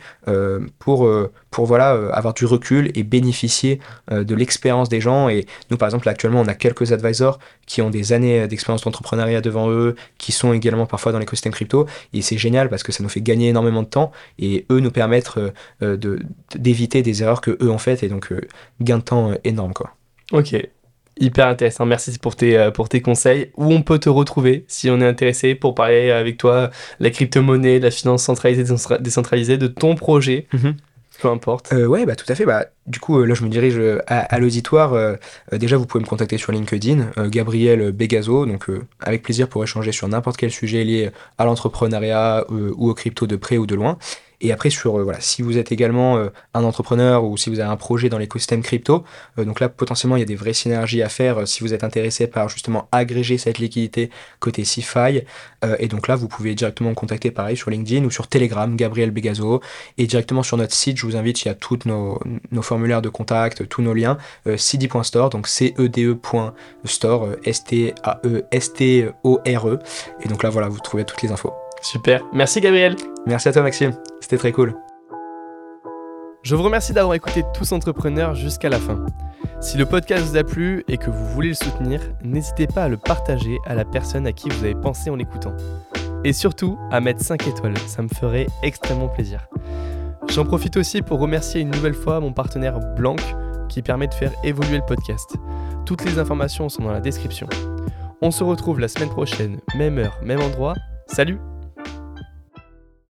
pour, pour voilà, avoir du recul et bénéficier de l'expérience des gens. Et nous, par exemple, actuellement, on a quelques advisors qui ont des années d'expérience d'entrepreneuriat devant eux, qui sont également parfois dans l'écosystème crypto. Et c'est génial parce que ça nous fait gagner énormément de temps et eux nous permettent euh, de, d'éviter des erreurs que eux ont faites et donc euh, gain de temps euh, énorme. Quoi. Ok, Hyper intéressant, merci pour tes, pour tes conseils. Où on peut te retrouver si on est intéressé pour parler avec toi la crypto-monnaie, la finance centralisée, décentralisée, de ton projet? Mm-hmm. Peu importe. Euh, ouais, bah tout à fait. Bah, du coup, euh, là, je me dirige euh, à, l'auditoire. déjà, vous pouvez me contacter sur LinkedIn, Gabriel Begazo. Donc, avec plaisir pour échanger sur n'importe quel sujet lié à l'entrepreneuriat ou au crypto de près ou de loin. Et après, sur, euh, voilà, si vous êtes également euh, un entrepreneur ou si vous avez un projet dans l'écosystème crypto, euh, donc là, potentiellement, il y a des vraies synergies à faire si vous êtes intéressé par justement agréger cette liquidité côté CeFi. et donc là, vous pouvez directement me contacter pareil sur LinkedIn ou sur Telegram, Gabriel Begazo. Et directement sur notre site, je vous invite, il y a tous nos, formulaires de contact, tous nos liens, cd.store, donc cede.store, S-T-A-E-S-T-O-R-E. -E. Et donc là, voilà, vous trouvez toutes les infos. Super. Merci Gabriel. Merci à toi Maxime. C'était très cool. Je vous remercie d'avoir écouté Tous Entrepreneurs jusqu'à la fin. Si le podcast vous a plu et que vous voulez le soutenir, n'hésitez pas à le partager à la personne à qui vous avez pensé en l'écoutant. Et surtout, à mettre 5 étoiles, ça me ferait extrêmement plaisir. J'en profite aussi pour remercier une nouvelle fois mon partenaire Blanc qui permet de faire évoluer le podcast. Toutes les informations sont dans la description. On se retrouve la semaine prochaine, même heure, même endroit. Salut